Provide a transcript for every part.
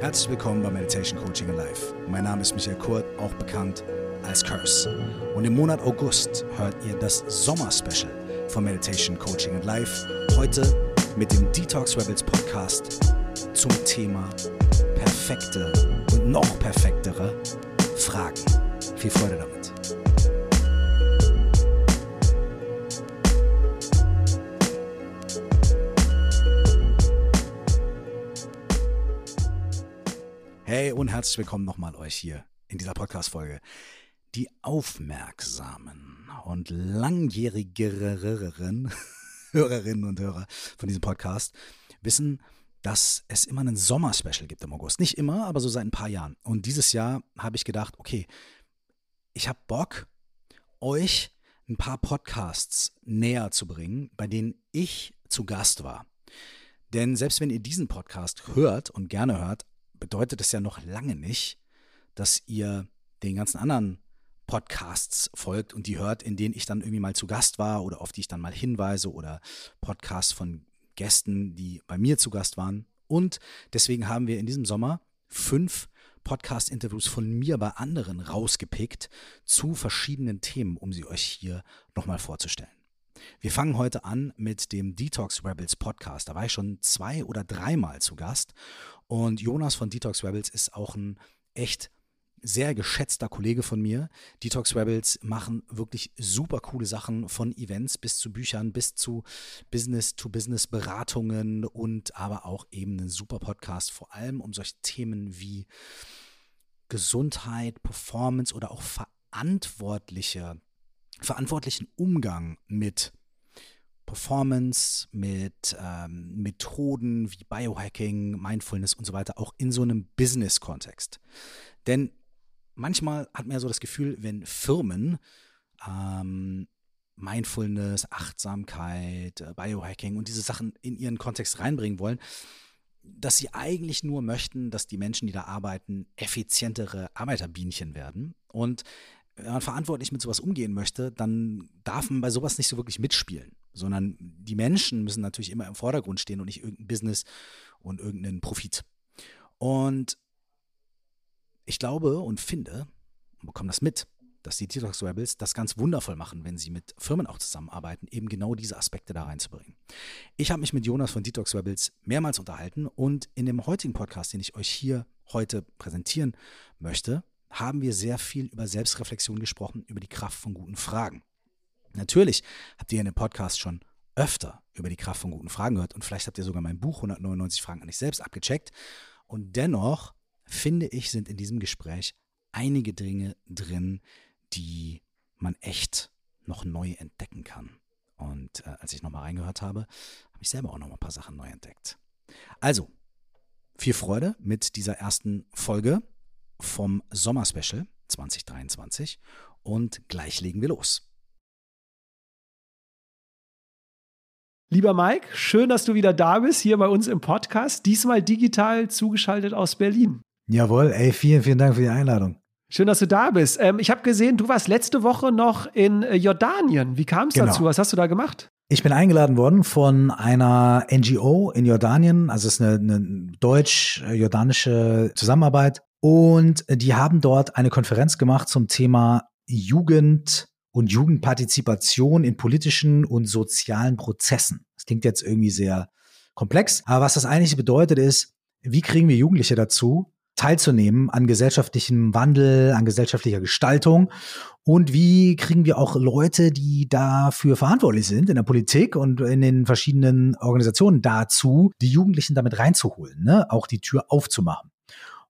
Herzlich willkommen bei Meditation Coaching Alive. Mein Name ist Michael Kurt, auch bekannt als Curse. Und im Monat August hört ihr das Sommer-Special von Meditation Coaching Alive. Heute mit dem Detox Rebels Podcast zum Thema perfekte und noch perfektere Fragen. Viel Freude damit. Und herzlich willkommen nochmal euch hier in dieser Podcast-Folge. Die aufmerksamen und langjährigeren Hörerinnen und Hörer von diesem Podcast wissen, dass es immer einen Sommer-Special gibt im August. Nicht immer, aber so seit ein paar Jahren. Und dieses Jahr habe ich gedacht, okay, ich habe Bock, euch ein paar Podcasts näher zu bringen, bei denen ich zu Gast war. Denn selbst wenn ihr diesen Podcast hört und gerne hört, bedeutet es ja noch lange nicht, dass ihr den ganzen anderen Podcasts folgt und die hört, in denen ich dann irgendwie mal zu Gast war oder auf die ich dann mal hinweise oder Podcasts von Gästen, die bei mir zu Gast waren. Und deswegen haben wir in diesem Sommer fünf Podcast-Interviews von mir bei anderen rausgepickt zu verschiedenen Themen, um sie euch hier nochmal vorzustellen. Wir fangen heute an mit dem Detox Rebels Podcast. Da war ich schon zwei oder dreimal zu Gast und Jonas von Detox Rebels ist auch ein echt sehr geschätzter Kollege von mir. Detox Rebels machen wirklich super coole Sachen von Events bis zu Büchern, bis zu Business-to-Business-Beratungen und aber auch eben einen super Podcast, vor allem um solche Themen wie Gesundheit, Performance oder auch verantwortliche, verantwortlichen Umgang mit Performance, mit ähm, Methoden wie Biohacking, Mindfulness und so weiter, auch in so einem Business-Kontext. Denn manchmal hat man ja so das Gefühl, wenn Firmen ähm, Mindfulness, Achtsamkeit, äh, Biohacking und diese Sachen in ihren Kontext reinbringen wollen, dass sie eigentlich nur möchten, dass die Menschen, die da arbeiten, effizientere Arbeiterbienchen werden. Und wenn man verantwortlich mit sowas umgehen möchte, dann darf man bei sowas nicht so wirklich mitspielen, sondern die Menschen müssen natürlich immer im Vordergrund stehen und nicht irgendein Business und irgendeinen Profit. Und ich glaube und finde und bekomme das mit, dass die Detox Rebels das ganz wundervoll machen, wenn sie mit Firmen auch zusammenarbeiten, eben genau diese Aspekte da reinzubringen. Ich habe mich mit Jonas von Detox Rebels mehrmals unterhalten und in dem heutigen Podcast, den ich euch hier heute präsentieren möchte, haben wir sehr viel über Selbstreflexion gesprochen, über die Kraft von guten Fragen. Natürlich habt ihr in dem Podcast schon öfter über die Kraft von guten Fragen gehört und vielleicht habt ihr sogar mein Buch 199 Fragen an dich selbst abgecheckt. Und dennoch finde ich, sind in diesem Gespräch einige Dinge drin, die man echt noch neu entdecken kann. Und äh, als ich nochmal reingehört habe, habe ich selber auch noch mal ein paar Sachen neu entdeckt. Also, viel Freude mit dieser ersten Folge vom Sommerspecial 2023 und gleich legen wir los. Lieber Mike, schön, dass du wieder da bist, hier bei uns im Podcast, diesmal digital zugeschaltet aus Berlin. Jawohl, ey, vielen, vielen Dank für die Einladung. Schön, dass du da bist. Ähm, ich habe gesehen, du warst letzte Woche noch in äh, Jordanien. Wie kam es genau. dazu? Was hast du da gemacht? Ich bin eingeladen worden von einer NGO in Jordanien, also es ist eine, eine deutsch-jordanische Zusammenarbeit. Und die haben dort eine Konferenz gemacht zum Thema Jugend und Jugendpartizipation in politischen und sozialen Prozessen. Das klingt jetzt irgendwie sehr komplex, aber was das eigentlich bedeutet ist, wie kriegen wir Jugendliche dazu, teilzunehmen an gesellschaftlichem Wandel, an gesellschaftlicher Gestaltung und wie kriegen wir auch Leute, die dafür verantwortlich sind in der Politik und in den verschiedenen Organisationen dazu, die Jugendlichen damit reinzuholen, ne? auch die Tür aufzumachen.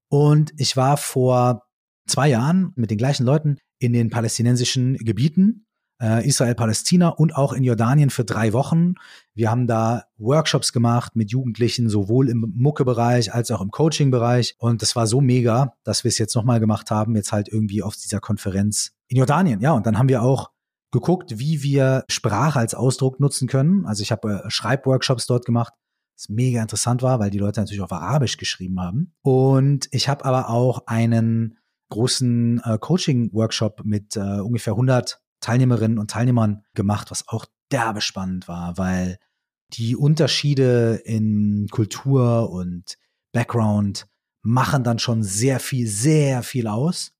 Und ich war vor zwei Jahren mit den gleichen Leuten in den palästinensischen Gebieten, äh, Israel, Palästina und auch in Jordanien für drei Wochen. Wir haben da Workshops gemacht mit Jugendlichen, sowohl im Mucke-Bereich als auch im Coaching-Bereich. Und das war so mega, dass wir es jetzt nochmal gemacht haben, jetzt halt irgendwie auf dieser Konferenz in Jordanien. Ja, und dann haben wir auch geguckt, wie wir Sprache als Ausdruck nutzen können. Also ich habe äh, Schreibworkshops dort gemacht was mega interessant war, weil die Leute natürlich auf Arabisch geschrieben haben. Und ich habe aber auch einen großen äh, Coaching-Workshop mit äh, ungefähr 100 Teilnehmerinnen und Teilnehmern gemacht, was auch derbe spannend war, weil die Unterschiede in Kultur und Background machen dann schon sehr viel, sehr viel aus.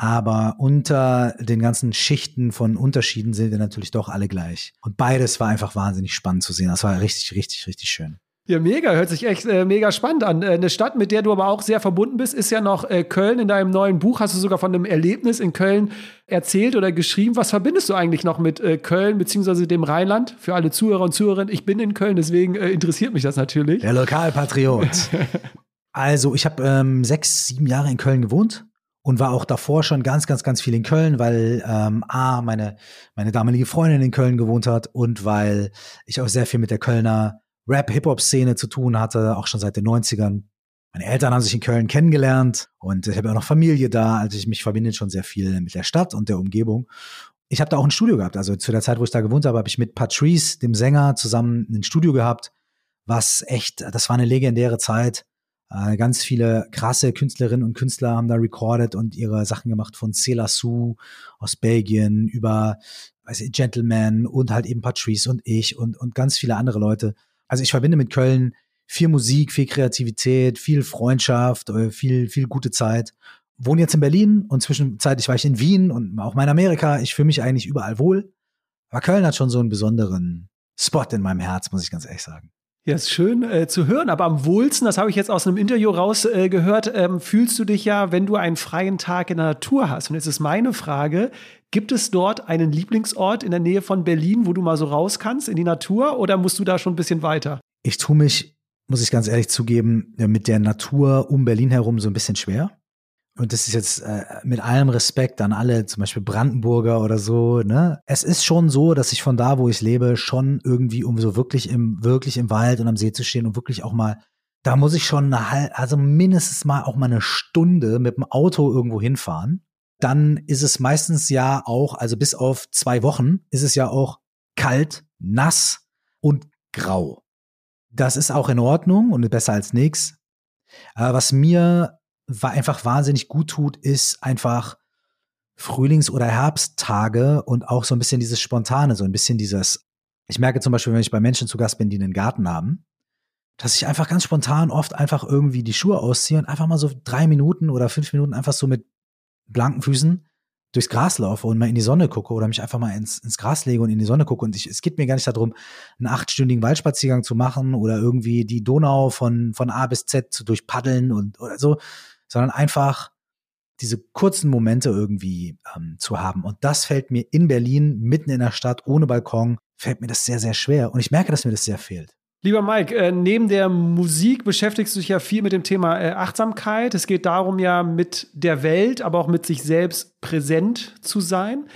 Aber unter den ganzen Schichten von Unterschieden sind wir natürlich doch alle gleich. Und beides war einfach wahnsinnig spannend zu sehen. Das war richtig, richtig, richtig schön. Ja, mega, hört sich echt äh, mega spannend an. Äh, eine Stadt, mit der du aber auch sehr verbunden bist, ist ja noch äh, Köln. In deinem neuen Buch hast du sogar von einem Erlebnis in Köln erzählt oder geschrieben. Was verbindest du eigentlich noch mit äh, Köln bzw. dem Rheinland? Für alle Zuhörer und Zuhörerinnen, ich bin in Köln, deswegen äh, interessiert mich das natürlich. Der Lokalpatriot. also, ich habe ähm, sechs, sieben Jahre in Köln gewohnt und war auch davor schon ganz, ganz, ganz viel in Köln, weil ähm, A, meine, meine damalige Freundin in Köln gewohnt hat und weil ich auch sehr viel mit der Kölner Rap-Hip-Hop-Szene zu tun hatte, auch schon seit den 90ern. Meine Eltern haben sich in Köln kennengelernt und ich habe auch noch Familie da. Also ich mich verbinde schon sehr viel mit der Stadt und der Umgebung. Ich habe da auch ein Studio gehabt. Also zu der Zeit, wo ich da gewohnt habe, habe ich mit Patrice, dem Sänger, zusammen ein Studio gehabt, was echt, das war eine legendäre Zeit. Äh, ganz viele krasse Künstlerinnen und Künstler haben da recorded und ihre Sachen gemacht von Sue aus Belgien über weiß ich, Gentleman und halt eben Patrice und ich und, und ganz viele andere Leute. Also ich verbinde mit Köln viel Musik, viel Kreativität, viel Freundschaft, äh, viel, viel gute Zeit. Wohne jetzt in Berlin und zwischenzeitlich war ich in Wien und auch mal in Amerika. Ich fühle mich eigentlich überall wohl. Aber Köln hat schon so einen besonderen Spot in meinem Herz, muss ich ganz ehrlich sagen. Ja, ist schön äh, zu hören, aber am wohlsten, das habe ich jetzt aus einem Interview rausgehört, äh, ähm, fühlst du dich ja, wenn du einen freien Tag in der Natur hast. Und jetzt ist meine Frage, gibt es dort einen Lieblingsort in der Nähe von Berlin, wo du mal so raus kannst in die Natur oder musst du da schon ein bisschen weiter? Ich tue mich, muss ich ganz ehrlich zugeben, mit der Natur um Berlin herum so ein bisschen schwer und das ist jetzt äh, mit allem Respekt an alle, zum Beispiel Brandenburger oder so, ne? Es ist schon so, dass ich von da, wo ich lebe, schon irgendwie, um so wirklich im, wirklich im Wald und am See zu stehen und wirklich auch mal, da muss ich schon eine, also mindestens mal auch mal eine Stunde mit dem Auto irgendwo hinfahren. Dann ist es meistens ja auch, also bis auf zwei Wochen, ist es ja auch kalt, nass und grau. Das ist auch in Ordnung und besser als nichts. Was mir einfach wahnsinnig gut tut, ist einfach Frühlings- oder Herbsttage und auch so ein bisschen dieses Spontane, so ein bisschen dieses, ich merke zum Beispiel, wenn ich bei Menschen zu Gast bin, die einen Garten haben, dass ich einfach ganz spontan oft einfach irgendwie die Schuhe ausziehe und einfach mal so drei Minuten oder fünf Minuten einfach so mit blanken Füßen durchs Gras laufe und mal in die Sonne gucke oder mich einfach mal ins, ins Gras lege und in die Sonne gucke. Und ich, es geht mir gar nicht darum, einen achtstündigen Waldspaziergang zu machen oder irgendwie die Donau von, von A bis Z zu durchpaddeln und oder so, sondern einfach diese kurzen Momente irgendwie ähm, zu haben. Und das fällt mir in Berlin, mitten in der Stadt, ohne Balkon, fällt mir das sehr, sehr schwer. Und ich merke, dass mir das sehr fehlt. Lieber Mike, äh, neben der Musik beschäftigst du dich ja viel mit dem Thema äh, Achtsamkeit. Es geht darum ja, mit der Welt, aber auch mit sich selbst präsent zu sein.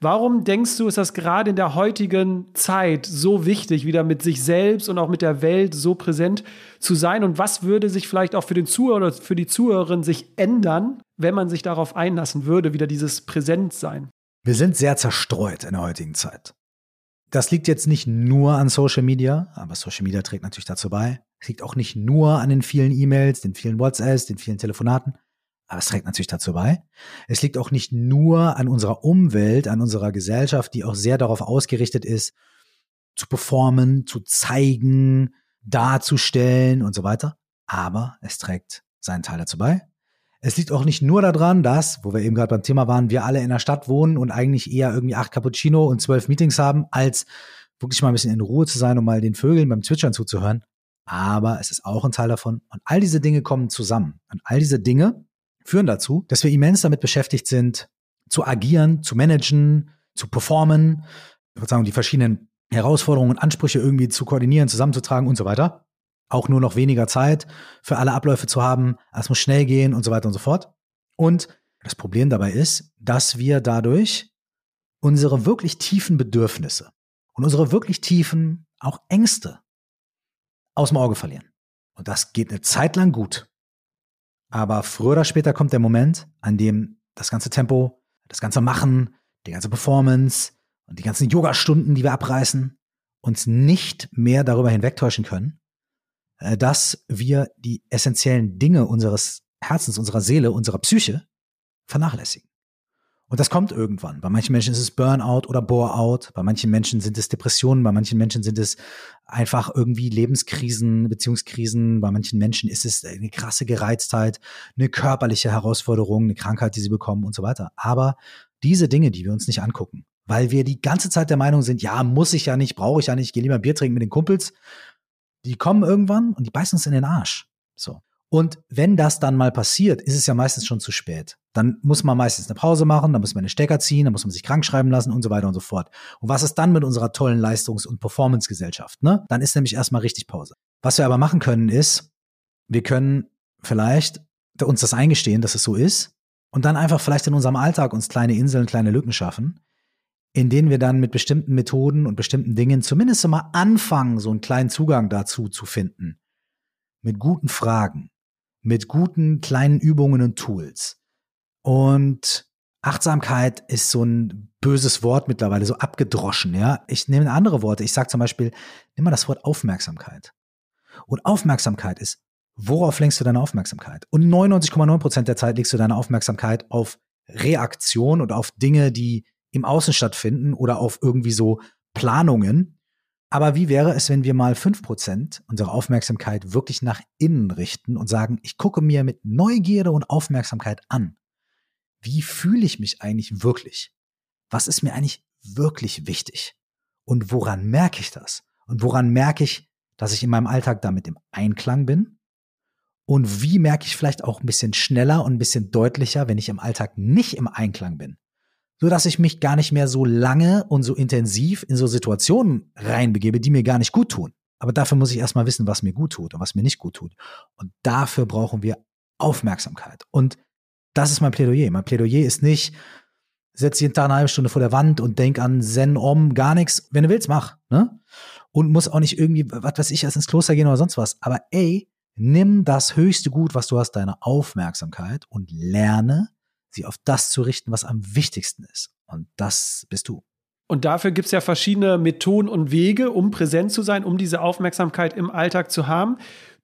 Warum denkst du, ist das gerade in der heutigen Zeit so wichtig, wieder mit sich selbst und auch mit der Welt so präsent zu sein? Und was würde sich vielleicht auch für den Zuhörer oder für die Zuhörerin sich ändern, wenn man sich darauf einlassen würde, wieder dieses Präsentsein? Wir sind sehr zerstreut in der heutigen Zeit. Das liegt jetzt nicht nur an Social Media, aber Social Media trägt natürlich dazu bei. Es liegt auch nicht nur an den vielen E-Mails, den vielen WhatsApps, den vielen Telefonaten. Aber es trägt natürlich dazu bei. Es liegt auch nicht nur an unserer Umwelt, an unserer Gesellschaft, die auch sehr darauf ausgerichtet ist, zu performen, zu zeigen, darzustellen und so weiter. Aber es trägt seinen Teil dazu bei. Es liegt auch nicht nur daran, dass, wo wir eben gerade beim Thema waren, wir alle in der Stadt wohnen und eigentlich eher irgendwie acht Cappuccino und zwölf Meetings haben, als wirklich mal ein bisschen in Ruhe zu sein und mal den Vögeln beim Zwitschern zuzuhören. Aber es ist auch ein Teil davon. Und all diese Dinge kommen zusammen. Und all diese Dinge führen dazu, dass wir immens damit beschäftigt sind, zu agieren, zu managen, zu performen, sozusagen die verschiedenen Herausforderungen und Ansprüche irgendwie zu koordinieren, zusammenzutragen und so weiter. Auch nur noch weniger Zeit für alle Abläufe zu haben. Es muss schnell gehen und so weiter und so fort. Und das Problem dabei ist, dass wir dadurch unsere wirklich tiefen Bedürfnisse und unsere wirklich tiefen, auch Ängste aus dem Auge verlieren. Und das geht eine Zeit lang gut. Aber früher oder später kommt der Moment, an dem das ganze Tempo, das ganze Machen, die ganze Performance und die ganzen Yoga-Stunden, die wir abreißen, uns nicht mehr darüber hinwegtäuschen können, äh, dass wir die essentiellen Dinge unseres Herzens, unserer Seele, unserer Psyche vernachlässigen. Und das kommt irgendwann. Bei manchen Menschen ist es Burnout oder Bore-out. Bei manchen Menschen sind es Depressionen. Bei manchen Menschen sind es einfach irgendwie Lebenskrisen, Beziehungskrisen. Bei manchen Menschen ist es eine krasse Gereiztheit, eine körperliche Herausforderung, eine Krankheit, die sie bekommen und so weiter. Aber diese Dinge, die wir uns nicht angucken, weil wir die ganze Zeit der Meinung sind, ja, muss ich ja nicht, brauche ich ja nicht, gehe lieber Bier trinken mit den Kumpels. Die kommen irgendwann und die beißen uns in den Arsch. So. Und wenn das dann mal passiert, ist es ja meistens schon zu spät. Dann muss man meistens eine Pause machen, dann muss man eine Stecker ziehen, dann muss man sich krank schreiben lassen und so weiter und so fort. Und was ist dann mit unserer tollen Leistungs- und Performance-Gesellschaft? Ne? Dann ist nämlich erstmal richtig Pause. Was wir aber machen können, ist, wir können vielleicht uns das eingestehen, dass es so ist und dann einfach vielleicht in unserem Alltag uns kleine Inseln, kleine Lücken schaffen, in denen wir dann mit bestimmten Methoden und bestimmten Dingen zumindest mal anfangen, so einen kleinen Zugang dazu zu finden. Mit guten Fragen, mit guten kleinen Übungen und Tools. Und Achtsamkeit ist so ein böses Wort mittlerweile, so abgedroschen, ja. Ich nehme andere Worte. Ich sage zum Beispiel, nimm mal das Wort Aufmerksamkeit. Und Aufmerksamkeit ist, worauf lenkst du deine Aufmerksamkeit? Und 99,9 Prozent der Zeit legst du deine Aufmerksamkeit auf Reaktion und auf Dinge, die im Außen stattfinden oder auf irgendwie so Planungen, aber wie wäre es, wenn wir mal fünf Prozent unserer Aufmerksamkeit wirklich nach innen richten und sagen, ich gucke mir mit Neugierde und Aufmerksamkeit an. Wie fühle ich mich eigentlich wirklich? Was ist mir eigentlich wirklich wichtig? Und woran merke ich das? Und woran merke ich, dass ich in meinem Alltag damit im Einklang bin? Und wie merke ich vielleicht auch ein bisschen schneller und ein bisschen deutlicher, wenn ich im Alltag nicht im Einklang bin? So dass ich mich gar nicht mehr so lange und so intensiv in so Situationen reinbegebe, die mir gar nicht gut tun. Aber dafür muss ich erstmal wissen, was mir gut tut und was mir nicht gut tut. Und dafür brauchen wir Aufmerksamkeit. Und das ist mein Plädoyer. Mein Plädoyer ist nicht, setz jeden Tag eine halbe Stunde vor der Wand und denk an Zen, Om, gar nichts. Wenn du willst, mach. Ne? Und muss auch nicht irgendwie, was weiß ich, erst ins Kloster gehen oder sonst was. Aber ey, nimm das höchste Gut, was du hast, deine Aufmerksamkeit und lerne, sie auf das zu richten, was am wichtigsten ist. Und das bist du. Und dafür gibt es ja verschiedene Methoden und Wege, um präsent zu sein, um diese Aufmerksamkeit im Alltag zu haben.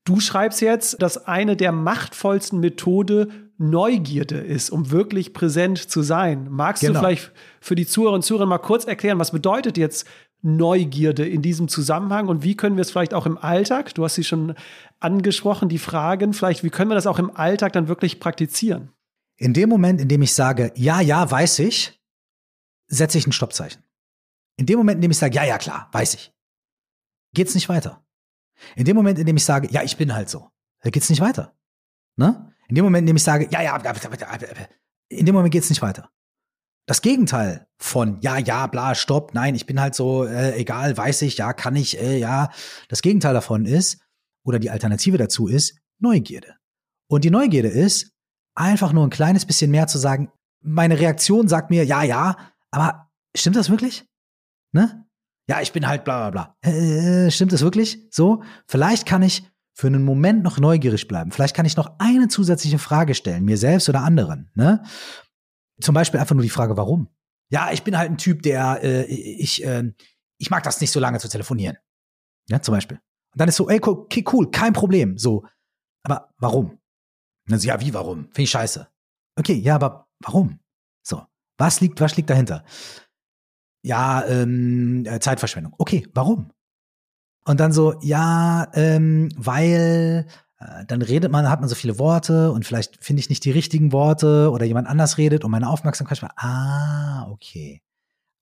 Du schreibst jetzt, dass eine der machtvollsten Methode Neugierde ist, um wirklich präsent zu sein. Magst genau. du vielleicht für die Zuhörer und Zuhörer mal kurz erklären, was bedeutet jetzt Neugierde in diesem Zusammenhang und wie können wir es vielleicht auch im Alltag, du hast sie schon angesprochen, die Fragen, vielleicht, wie können wir das auch im Alltag dann wirklich praktizieren? In dem Moment, in dem ich sage, ja, ja, weiß ich, setze ich ein Stoppzeichen. In dem Moment, in dem ich sage, ja, ja, klar, weiß ich, geht's nicht weiter. In dem Moment, in dem ich sage, ja, ich bin halt so, geht's nicht weiter. Ne? In dem Moment, in dem ich sage, ja, ja, in dem Moment geht's nicht weiter. Das Gegenteil von ja, ja, bla, stopp, nein, ich bin halt so, äh, egal, weiß ich, ja, kann ich, äh, ja. Das Gegenteil davon ist, oder die Alternative dazu ist, Neugierde. Und die Neugierde ist, einfach nur ein kleines bisschen mehr zu sagen, meine Reaktion sagt mir, ja, ja, aber stimmt das wirklich? Ne? Ja, ich bin halt bla bla bla. Äh, stimmt das wirklich? So? Vielleicht kann ich für einen Moment noch neugierig bleiben. Vielleicht kann ich noch eine zusätzliche Frage stellen, mir selbst oder anderen. Ne? Zum Beispiel einfach nur die Frage, warum? Ja, ich bin halt ein Typ, der, äh, ich, äh, ich mag das nicht so lange zu telefonieren. Ja, zum Beispiel. Und dann ist so, ey, okay, cool, kein Problem. So, aber warum? Und dann so, ja, wie, warum? Finde ich scheiße. Okay, ja, aber warum? So, was liegt, was liegt dahinter? Ja, ähm, äh, Zeitverschwendung. Okay, warum? Und dann so, ja, ähm, weil äh, dann redet man, hat man so viele Worte und vielleicht finde ich nicht die richtigen Worte oder jemand anders redet und meine Aufmerksamkeit ah, okay.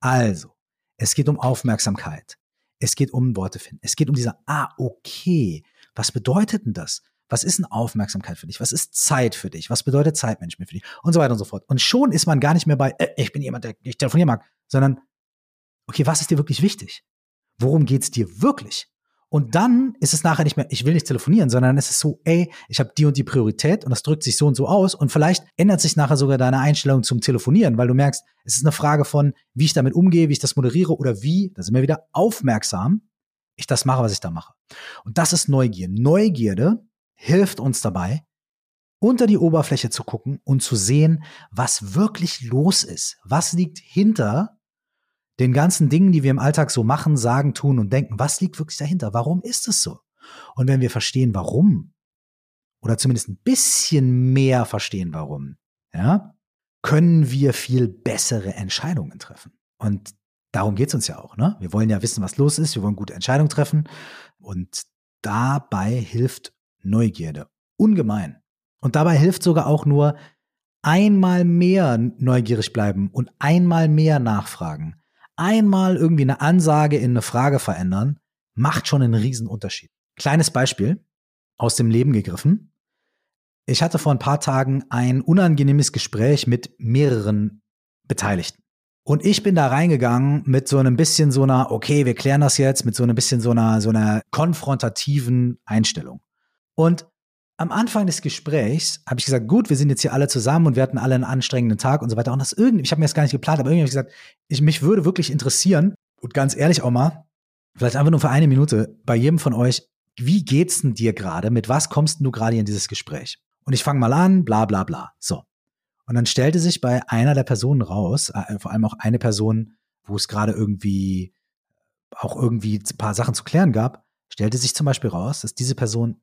Also, es geht um Aufmerksamkeit. Es geht um Worte finden. Es geht um dieser, ah, okay. Was bedeutet denn das? Was ist eine Aufmerksamkeit für dich? Was ist Zeit für dich? Was bedeutet Zeitmanagement für dich? Und so weiter und so fort. Und schon ist man gar nicht mehr bei, äh, ich bin jemand, der nicht telefonieren mag, sondern, okay, was ist dir wirklich wichtig? Worum geht es dir wirklich? Und dann ist es nachher nicht mehr, ich will nicht telefonieren, sondern es ist so, ey, ich habe die und die Priorität und das drückt sich so und so aus und vielleicht ändert sich nachher sogar deine Einstellung zum Telefonieren, weil du merkst, es ist eine Frage von, wie ich damit umgehe, wie ich das moderiere oder wie, da sind wir wieder aufmerksam, ich das mache, was ich da mache. Und das ist Neugier. Neugierde hilft uns dabei, unter die Oberfläche zu gucken und zu sehen, was wirklich los ist. Was liegt hinter den ganzen Dingen, die wir im Alltag so machen, sagen, tun und denken. Was liegt wirklich dahinter? Warum ist es so? Und wenn wir verstehen, warum, oder zumindest ein bisschen mehr verstehen, warum, ja, können wir viel bessere Entscheidungen treffen. Und darum geht es uns ja auch. Ne? Wir wollen ja wissen, was los ist. Wir wollen gute Entscheidungen treffen. Und dabei hilft Neugierde ungemein. Und dabei hilft sogar auch nur einmal mehr neugierig bleiben und einmal mehr nachfragen. Einmal irgendwie eine Ansage in eine Frage verändern, macht schon einen riesen Unterschied. Kleines Beispiel aus dem Leben gegriffen. Ich hatte vor ein paar Tagen ein unangenehmes Gespräch mit mehreren Beteiligten. Und ich bin da reingegangen mit so einem bisschen so einer, okay, wir klären das jetzt, mit so einem bisschen so einer, so einer konfrontativen Einstellung. Und am Anfang des Gesprächs habe ich gesagt, gut, wir sind jetzt hier alle zusammen und wir hatten alle einen anstrengenden Tag und so weiter. Und das irgendwie, ich habe mir das gar nicht geplant, aber irgendwie habe ich gesagt, ich, mich würde wirklich interessieren und ganz ehrlich auch mal, vielleicht einfach nur für eine Minute, bei jedem von euch, wie geht's denn dir gerade? Mit was kommst du gerade in dieses Gespräch? Und ich fange mal an, bla bla bla. So. Und dann stellte sich bei einer der Personen raus, äh, vor allem auch eine Person, wo es gerade irgendwie auch irgendwie ein paar Sachen zu klären gab, stellte sich zum Beispiel raus, dass diese Person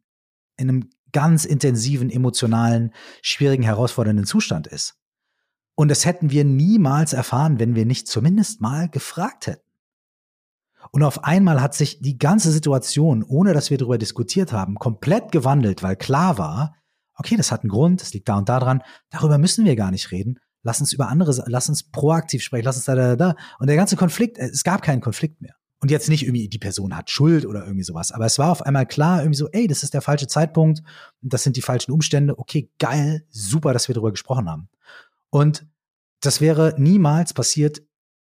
in einem ganz intensiven, emotionalen, schwierigen, herausfordernden Zustand ist. Und das hätten wir niemals erfahren, wenn wir nicht zumindest mal gefragt hätten. Und auf einmal hat sich die ganze Situation, ohne dass wir darüber diskutiert haben, komplett gewandelt, weil klar war, okay, das hat einen Grund, das liegt da und da dran, darüber müssen wir gar nicht reden. Lass uns über andere, lass uns proaktiv sprechen, lass uns da, da, da. Und der ganze Konflikt, es gab keinen Konflikt mehr. Und jetzt nicht irgendwie, die Person hat Schuld oder irgendwie sowas. Aber es war auf einmal klar, irgendwie so, ey, das ist der falsche Zeitpunkt, das sind die falschen Umstände. Okay, geil, super, dass wir darüber gesprochen haben. Und das wäre niemals passiert,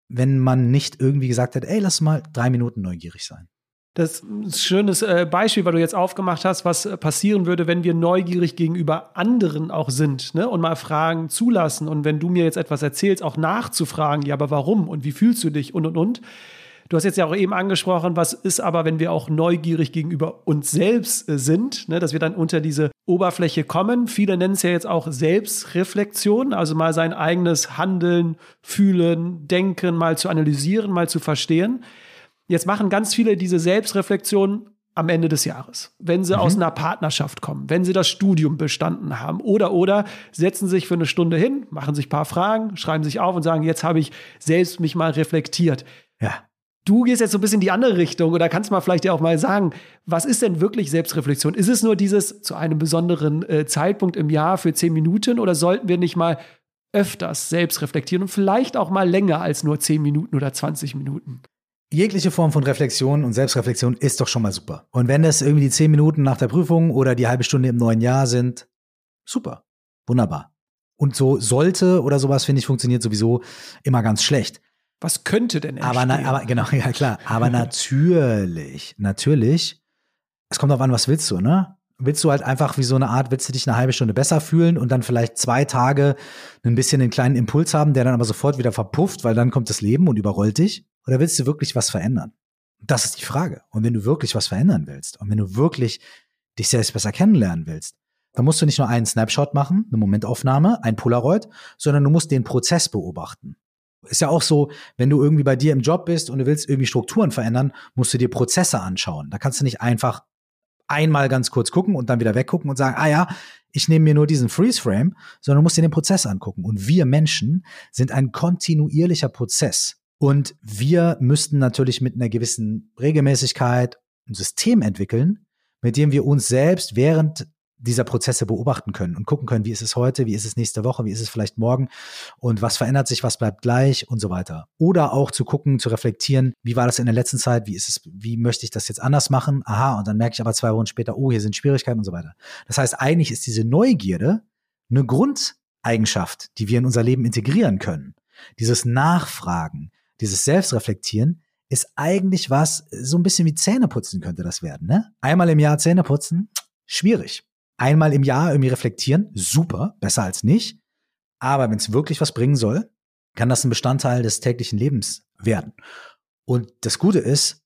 wenn man nicht irgendwie gesagt hätte, ey, lass mal drei Minuten neugierig sein. Das ist ein schönes äh, Beispiel, weil du jetzt aufgemacht hast, was äh, passieren würde, wenn wir neugierig gegenüber anderen auch sind ne? und mal Fragen zulassen. Und wenn du mir jetzt etwas erzählst, auch nachzufragen, ja, aber warum und wie fühlst du dich und und und Du hast jetzt ja auch eben angesprochen, was ist aber, wenn wir auch neugierig gegenüber uns selbst äh, sind, ne, dass wir dann unter diese Oberfläche kommen. Viele nennen es ja jetzt auch Selbstreflexion, also mal sein eigenes Handeln, Fühlen, Denken mal zu analysieren, mal zu verstehen. Jetzt machen ganz viele diese Selbstreflexion am Ende des Jahres, wenn sie mhm. aus einer Partnerschaft kommen, wenn sie das Studium bestanden haben oder oder setzen sich für eine Stunde hin, machen sich ein paar Fragen, schreiben sich auf und sagen, jetzt habe ich selbst mich mal reflektiert. Ja. Du gehst jetzt so ein bisschen in die andere Richtung oder kannst mal vielleicht ja auch mal sagen, was ist denn wirklich Selbstreflexion? Ist es nur dieses zu einem besonderen äh, Zeitpunkt im Jahr für zehn Minuten oder sollten wir nicht mal öfters selbst reflektieren und vielleicht auch mal länger als nur zehn Minuten oder 20 Minuten? Jegliche Form von Reflexion und Selbstreflexion ist doch schon mal super. Und wenn das irgendwie die zehn Minuten nach der Prüfung oder die halbe Stunde im neuen Jahr sind, super. Wunderbar. Und so sollte oder sowas, finde ich, funktioniert sowieso immer ganz schlecht. Was könnte denn entstehen? Aber, na, aber genau, ja klar. Aber natürlich, natürlich, es kommt darauf an, was willst du, ne? Willst du halt einfach wie so eine Art, willst du dich eine halbe Stunde besser fühlen und dann vielleicht zwei Tage ein bisschen einen kleinen Impuls haben, der dann aber sofort wieder verpufft, weil dann kommt das Leben und überrollt dich? Oder willst du wirklich was verändern? Das ist die Frage. Und wenn du wirklich was verändern willst und wenn du wirklich dich selbst besser kennenlernen willst, dann musst du nicht nur einen Snapshot machen, eine Momentaufnahme, ein Polaroid, sondern du musst den Prozess beobachten. Ist ja auch so, wenn du irgendwie bei dir im Job bist und du willst irgendwie Strukturen verändern, musst du dir Prozesse anschauen. Da kannst du nicht einfach einmal ganz kurz gucken und dann wieder weggucken und sagen, ah ja, ich nehme mir nur diesen Freeze-Frame, sondern du musst dir den Prozess angucken. Und wir Menschen sind ein kontinuierlicher Prozess. Und wir müssten natürlich mit einer gewissen Regelmäßigkeit ein System entwickeln, mit dem wir uns selbst während dieser Prozesse beobachten können und gucken können, wie ist es heute, wie ist es nächste Woche, wie ist es vielleicht morgen und was verändert sich, was bleibt gleich und so weiter. Oder auch zu gucken, zu reflektieren, wie war das in der letzten Zeit, wie ist es, wie möchte ich das jetzt anders machen? Aha, und dann merke ich aber zwei Wochen später, oh, hier sind Schwierigkeiten und so weiter. Das heißt, eigentlich ist diese Neugierde eine Grundeigenschaft, die wir in unser Leben integrieren können. Dieses Nachfragen, dieses Selbstreflektieren ist eigentlich was, so ein bisschen wie Zähneputzen könnte das werden, ne? Einmal im Jahr Zähneputzen, schwierig einmal im Jahr irgendwie reflektieren, super, besser als nicht. Aber wenn es wirklich was bringen soll, kann das ein Bestandteil des täglichen Lebens werden. Und das Gute ist,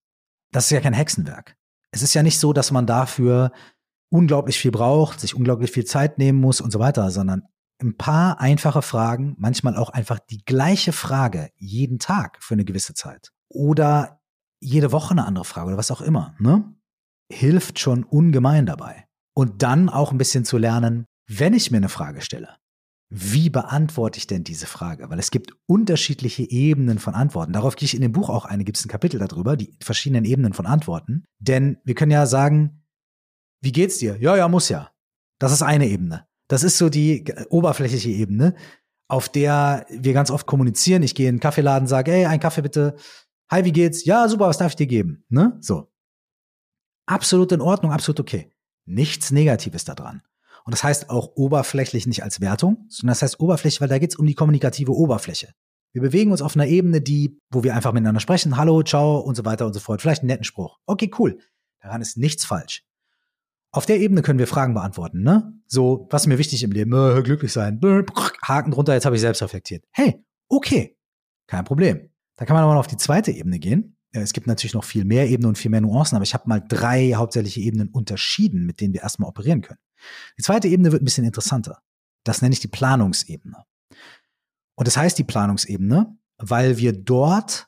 das ist ja kein Hexenwerk. Es ist ja nicht so, dass man dafür unglaublich viel braucht, sich unglaublich viel Zeit nehmen muss und so weiter, sondern ein paar einfache Fragen, manchmal auch einfach die gleiche Frage jeden Tag für eine gewisse Zeit oder jede Woche eine andere Frage oder was auch immer, ne? Hilft schon ungemein dabei. Und dann auch ein bisschen zu lernen, wenn ich mir eine Frage stelle, wie beantworte ich denn diese Frage? Weil es gibt unterschiedliche Ebenen von Antworten. Darauf gehe ich in dem Buch auch eine, gibt es ein Kapitel darüber, die verschiedenen Ebenen von Antworten. Denn wir können ja sagen, wie geht's dir? Ja, ja, muss ja. Das ist eine Ebene. Das ist so die oberflächliche Ebene, auf der wir ganz oft kommunizieren. Ich gehe in einen Kaffeeladen, sage, ey, ein Kaffee bitte. Hi, wie geht's? Ja, super, was darf ich dir geben? Ne? So. Absolut in Ordnung, absolut okay. Nichts Negatives daran. Und das heißt auch oberflächlich nicht als Wertung, sondern das heißt oberflächlich, weil da geht es um die kommunikative Oberfläche. Wir bewegen uns auf einer Ebene, die, wo wir einfach miteinander sprechen, hallo, ciao und so weiter und so fort. Vielleicht einen netten Spruch. Okay, cool. Daran ist nichts falsch. Auf der Ebene können wir Fragen beantworten, ne? So, was ist mir wichtig im Leben? Äh, glücklich sein. Haken drunter, jetzt habe ich selbst reflektiert. Hey, okay, kein Problem. Da kann man aber noch auf die zweite Ebene gehen. Es gibt natürlich noch viel mehr Ebenen und viel mehr Nuancen, aber ich habe mal drei hauptsächliche Ebenen unterschieden, mit denen wir erstmal operieren können. Die zweite Ebene wird ein bisschen interessanter. Das nenne ich die Planungsebene. Und das heißt die Planungsebene, weil wir dort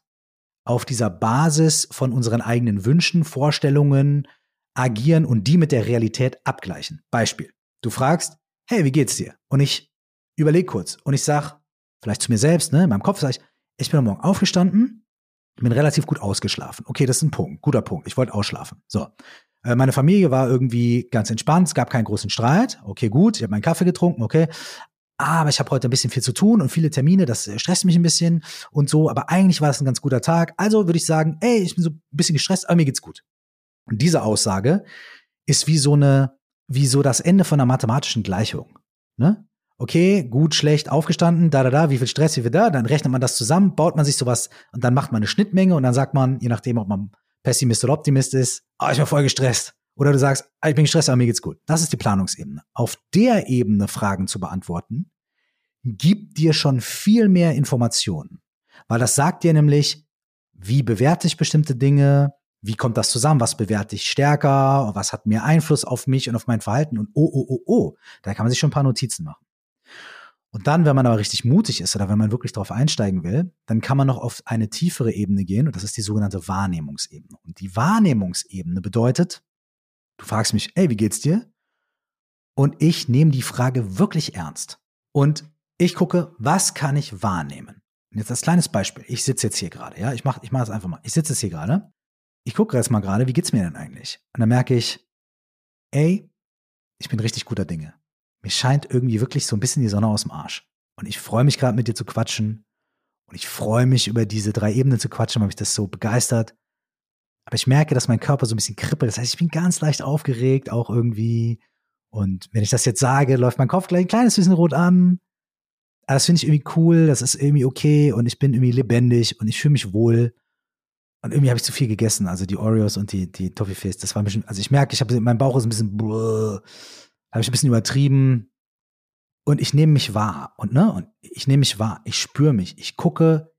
auf dieser Basis von unseren eigenen Wünschen, Vorstellungen agieren und die mit der Realität abgleichen. Beispiel. Du fragst, hey, wie geht's dir? Und ich überlege kurz und ich sag, vielleicht zu mir selbst, ne, in meinem Kopf sage ich, ich bin am Morgen aufgestanden, bin relativ gut ausgeschlafen. Okay, das ist ein Punkt, guter Punkt. Ich wollte ausschlafen. So. Äh, meine Familie war irgendwie ganz entspannt, es gab keinen großen Streit. Okay, gut, ich habe meinen Kaffee getrunken, okay. Aber ich habe heute ein bisschen viel zu tun und viele Termine, das äh, stresst mich ein bisschen und so. Aber eigentlich war es ein ganz guter Tag. Also würde ich sagen, ey, ich bin so ein bisschen gestresst, aber mir geht's gut. Und diese Aussage ist wie so eine, wie so das Ende von einer mathematischen Gleichung. Ne? Okay, gut, schlecht, aufgestanden, da, da, da, wie viel Stress, wie viel da, dann rechnet man das zusammen, baut man sich sowas und dann macht man eine Schnittmenge und dann sagt man, je nachdem, ob man Pessimist oder Optimist ist, ah, ich bin voll gestresst. Oder du sagst, ah, ich bin gestresst, aber mir geht's gut. Das ist die Planungsebene. Auf der Ebene Fragen zu beantworten, gibt dir schon viel mehr Informationen. Weil das sagt dir nämlich, wie bewerte ich bestimmte Dinge, wie kommt das zusammen, was bewerte ich stärker, was hat mehr Einfluss auf mich und auf mein Verhalten und oh, oh, oh, oh, da kann man sich schon ein paar Notizen machen. Und dann, wenn man aber richtig mutig ist oder wenn man wirklich darauf einsteigen will, dann kann man noch auf eine tiefere Ebene gehen und das ist die sogenannte Wahrnehmungsebene. Und die Wahrnehmungsebene bedeutet, du fragst mich, ey, wie geht's dir? Und ich nehme die Frage wirklich ernst. Und ich gucke, was kann ich wahrnehmen? Und jetzt als kleines Beispiel. Ich sitze jetzt hier gerade, ja, ich mache ich mach das einfach mal. Ich sitze jetzt hier gerade. Ich gucke jetzt mal gerade, wie geht's mir denn eigentlich? Und dann merke ich, ey, ich bin richtig guter Dinge mir scheint irgendwie wirklich so ein bisschen die Sonne aus dem Arsch. Und ich freue mich gerade mit dir zu quatschen. Und ich freue mich über diese drei Ebenen zu quatschen, weil mich das so begeistert. Aber ich merke, dass mein Körper so ein bisschen kribbelt. Das heißt, ich bin ganz leicht aufgeregt, auch irgendwie. Und wenn ich das jetzt sage, läuft mein Kopf gleich ein kleines bisschen rot an. Aber das finde ich irgendwie cool, das ist irgendwie okay und ich bin irgendwie lebendig und ich fühle mich wohl. Und irgendwie habe ich zu viel gegessen, also die Oreos und die, die Toffee-Face, das war ein bisschen, also ich merke, ich habe, mein Bauch ist ein bisschen, habe ich ein bisschen übertrieben. Und ich nehme mich wahr. Und, ne, und ich nehme mich wahr. Ich spüre mich. Ich gucke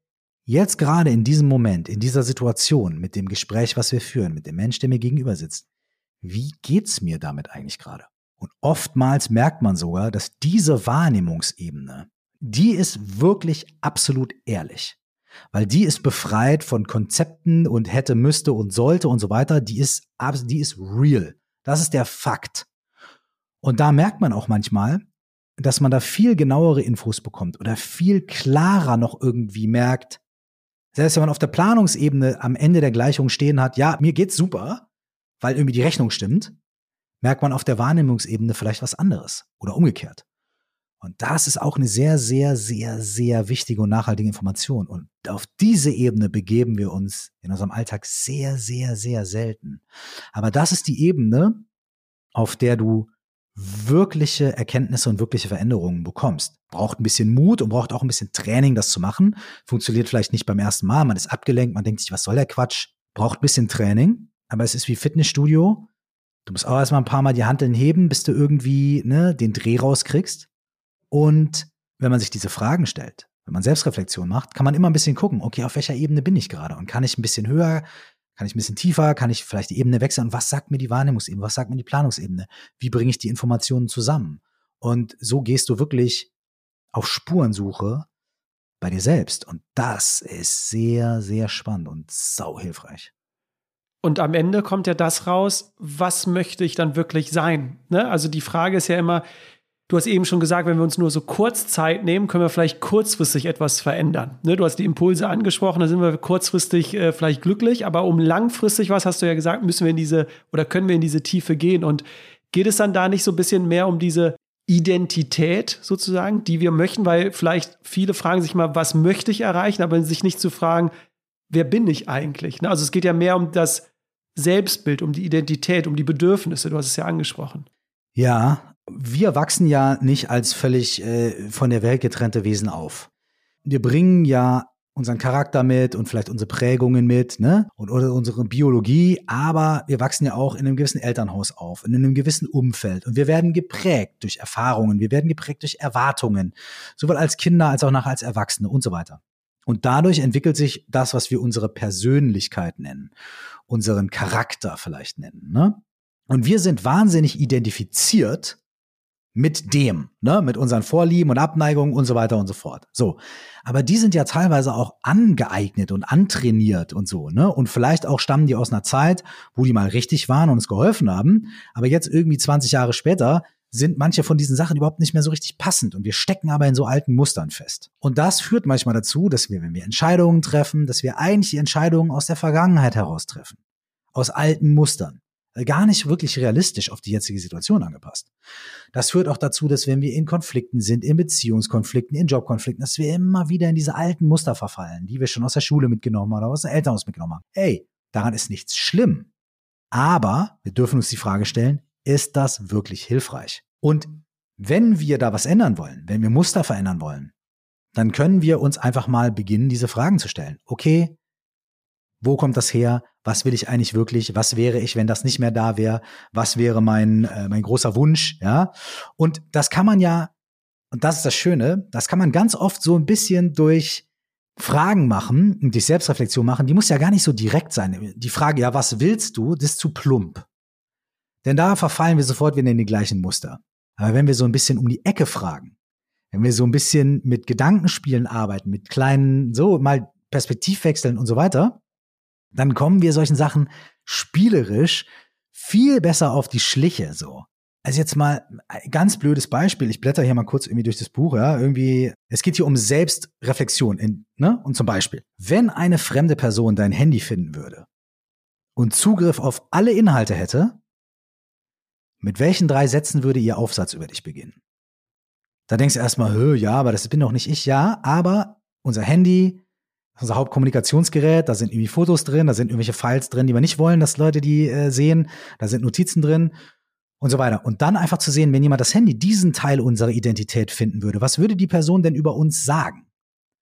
jetzt gerade in diesem Moment, in dieser Situation, mit dem Gespräch, was wir führen, mit dem Mensch, der mir gegenüber sitzt. Wie geht's mir damit eigentlich gerade? Und oftmals merkt man sogar, dass diese Wahrnehmungsebene, die ist wirklich absolut ehrlich. Weil die ist befreit von Konzepten und hätte, müsste und sollte und so weiter. Die ist, die ist real. Das ist der Fakt. Und da merkt man auch manchmal, dass man da viel genauere Infos bekommt oder viel klarer noch irgendwie merkt, selbst wenn man auf der Planungsebene am Ende der Gleichung stehen hat, ja, mir geht's super, weil irgendwie die Rechnung stimmt, merkt man auf der Wahrnehmungsebene vielleicht was anderes oder umgekehrt. Und das ist auch eine sehr, sehr, sehr, sehr wichtige und nachhaltige Information. Und auf diese Ebene begeben wir uns in unserem Alltag sehr, sehr, sehr selten. Aber das ist die Ebene, auf der du wirkliche Erkenntnisse und wirkliche Veränderungen bekommst. Braucht ein bisschen Mut und braucht auch ein bisschen Training, das zu machen. Funktioniert vielleicht nicht beim ersten Mal, man ist abgelenkt, man denkt sich, was soll der Quatsch? Braucht ein bisschen Training, aber es ist wie Fitnessstudio. Du musst auch erstmal ein paar Mal die Handeln heben, bis du irgendwie ne, den Dreh rauskriegst. Und wenn man sich diese Fragen stellt, wenn man Selbstreflexion macht, kann man immer ein bisschen gucken, okay, auf welcher Ebene bin ich gerade und kann ich ein bisschen höher, kann ich ein bisschen tiefer? Kann ich vielleicht die Ebene wechseln? Und was sagt mir die Wahrnehmungsebene? Was sagt mir die Planungsebene? Wie bringe ich die Informationen zusammen? Und so gehst du wirklich auf Spurensuche bei dir selbst. Und das ist sehr, sehr spannend und sau hilfreich. Und am Ende kommt ja das raus, was möchte ich dann wirklich sein? Ne? Also die Frage ist ja immer, Du hast eben schon gesagt, wenn wir uns nur so kurz Zeit nehmen, können wir vielleicht kurzfristig etwas verändern. Ne, du hast die Impulse angesprochen, da sind wir kurzfristig äh, vielleicht glücklich, aber um langfristig was, hast du ja gesagt, müssen wir in diese oder können wir in diese Tiefe gehen. Und geht es dann da nicht so ein bisschen mehr um diese Identität sozusagen, die wir möchten, weil vielleicht viele fragen sich mal, was möchte ich erreichen, aber sich nicht zu fragen, wer bin ich eigentlich? Ne? Also es geht ja mehr um das Selbstbild, um die Identität, um die Bedürfnisse. Du hast es ja angesprochen. Ja, wir wachsen ja nicht als völlig äh, von der Welt getrennte Wesen auf. Wir bringen ja unseren Charakter mit und vielleicht unsere Prägungen mit, ne? Und oder unsere Biologie, aber wir wachsen ja auch in einem gewissen Elternhaus auf, in einem gewissen Umfeld und wir werden geprägt durch Erfahrungen, wir werden geprägt durch Erwartungen, sowohl als Kinder als auch nachher als Erwachsene und so weiter. Und dadurch entwickelt sich das, was wir unsere Persönlichkeit nennen, unseren Charakter vielleicht nennen, ne? Und wir sind wahnsinnig identifiziert mit dem, ne, mit unseren Vorlieben und Abneigungen und so weiter und so fort. So. Aber die sind ja teilweise auch angeeignet und antrainiert und so, ne? Und vielleicht auch stammen die aus einer Zeit, wo die mal richtig waren und uns geholfen haben. Aber jetzt irgendwie 20 Jahre später sind manche von diesen Sachen überhaupt nicht mehr so richtig passend und wir stecken aber in so alten Mustern fest. Und das führt manchmal dazu, dass wir, wenn wir Entscheidungen treffen, dass wir eigentlich die Entscheidungen aus der Vergangenheit heraus treffen. Aus alten Mustern gar nicht wirklich realistisch auf die jetzige Situation angepasst. Das führt auch dazu, dass wenn wir in Konflikten sind, in Beziehungskonflikten, in Jobkonflikten, dass wir immer wieder in diese alten Muster verfallen, die wir schon aus der Schule mitgenommen haben oder aus dem Elternhaus mitgenommen haben. Ey, daran ist nichts schlimm. Aber wir dürfen uns die Frage stellen, ist das wirklich hilfreich? Und wenn wir da was ändern wollen, wenn wir Muster verändern wollen, dann können wir uns einfach mal beginnen, diese Fragen zu stellen. Okay, wo kommt das her? Was will ich eigentlich wirklich? Was wäre ich, wenn das nicht mehr da wäre? Was wäre mein, äh, mein großer Wunsch? Ja. Und das kann man ja, und das ist das Schöne, das kann man ganz oft so ein bisschen durch Fragen machen und durch Selbstreflexion machen. Die muss ja gar nicht so direkt sein. Die Frage, ja, was willst du? Das ist zu plump. Denn da verfallen wir sofort wieder in die gleichen Muster. Aber wenn wir so ein bisschen um die Ecke fragen, wenn wir so ein bisschen mit Gedankenspielen arbeiten, mit kleinen, so mal Perspektivwechseln und so weiter, dann kommen wir solchen Sachen spielerisch viel besser auf die Schliche so. Also jetzt mal ein ganz blödes Beispiel. Ich blätter hier mal kurz irgendwie durch das Buch, ja, irgendwie. Es geht hier um Selbstreflexion, in, ne? Und zum Beispiel, wenn eine fremde Person dein Handy finden würde und Zugriff auf alle Inhalte hätte, mit welchen drei Sätzen würde ihr Aufsatz über dich beginnen? Da denkst du erstmal, ja, aber das bin doch nicht ich, ja, aber unser Handy unser Hauptkommunikationsgerät, da sind irgendwie Fotos drin, da sind irgendwelche Files drin, die wir nicht wollen, dass Leute die äh, sehen, da sind Notizen drin und so weiter. Und dann einfach zu sehen, wenn jemand das Handy diesen Teil unserer Identität finden würde, was würde die Person denn über uns sagen?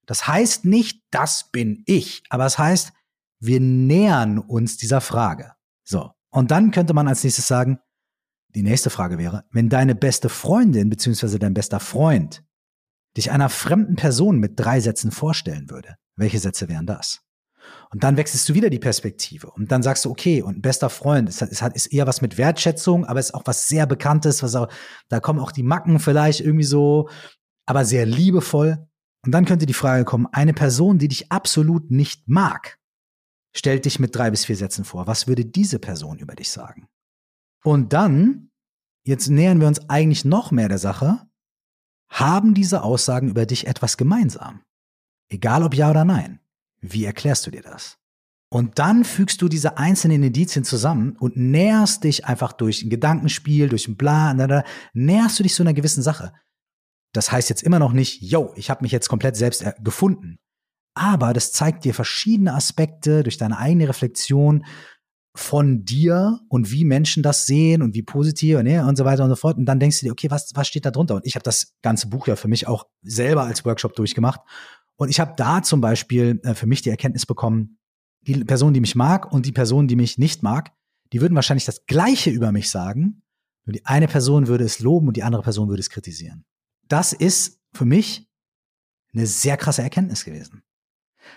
Das heißt nicht, das bin ich, aber es heißt, wir nähern uns dieser Frage. So. Und dann könnte man als nächstes sagen, die nächste Frage wäre, wenn deine beste Freundin bzw. dein bester Freund dich einer fremden Person mit drei Sätzen vorstellen würde, welche Sätze wären das? Und dann wechselst du wieder die Perspektive und dann sagst du, okay, und bester Freund, es, hat, ist eher was mit Wertschätzung, aber es ist auch was sehr Bekanntes, was auch, da kommen auch die Macken vielleicht irgendwie so, aber sehr liebevoll. Und dann könnte die Frage kommen, eine Person, die dich absolut nicht mag, stellt dich mit drei bis vier Sätzen vor. Was würde diese Person über dich sagen? Und dann, jetzt nähern wir uns eigentlich noch mehr der Sache, haben diese Aussagen über dich etwas gemeinsam? Egal ob ja oder nein. Wie erklärst du dir das? Und dann fügst du diese einzelnen Indizien zusammen und näherst dich einfach durch ein Gedankenspiel, durch ein Bla, näherst du dich so einer gewissen Sache. Das heißt jetzt immer noch nicht, yo, ich habe mich jetzt komplett selbst gefunden. Aber das zeigt dir verschiedene Aspekte durch deine eigene Reflexion von dir und wie Menschen das sehen und wie positiv ne, und so weiter und so fort. Und dann denkst du dir, okay, was, was steht da drunter? Und ich habe das ganze Buch ja für mich auch selber als Workshop durchgemacht und ich habe da zum Beispiel äh, für mich die Erkenntnis bekommen, die Person, die mich mag und die Person, die mich nicht mag, die würden wahrscheinlich das Gleiche über mich sagen. Nur die eine Person würde es loben und die andere Person würde es kritisieren. Das ist für mich eine sehr krasse Erkenntnis gewesen.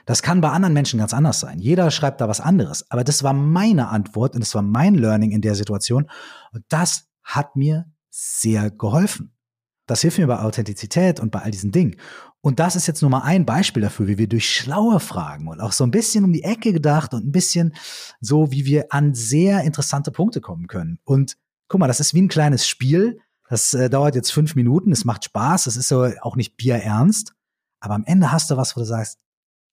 Das kann bei anderen Menschen ganz anders sein. Jeder schreibt da was anderes. Aber das war meine Antwort und das war mein Learning in der Situation. Und das hat mir sehr geholfen. Das hilft mir bei Authentizität und bei all diesen Dingen. Und das ist jetzt nur mal ein Beispiel dafür, wie wir durch schlaue Fragen und auch so ein bisschen um die Ecke gedacht und ein bisschen so, wie wir an sehr interessante Punkte kommen können. Und guck mal, das ist wie ein kleines Spiel. Das äh, dauert jetzt fünf Minuten, es macht Spaß, es ist so auch nicht bierernst. Aber am Ende hast du was, wo du sagst,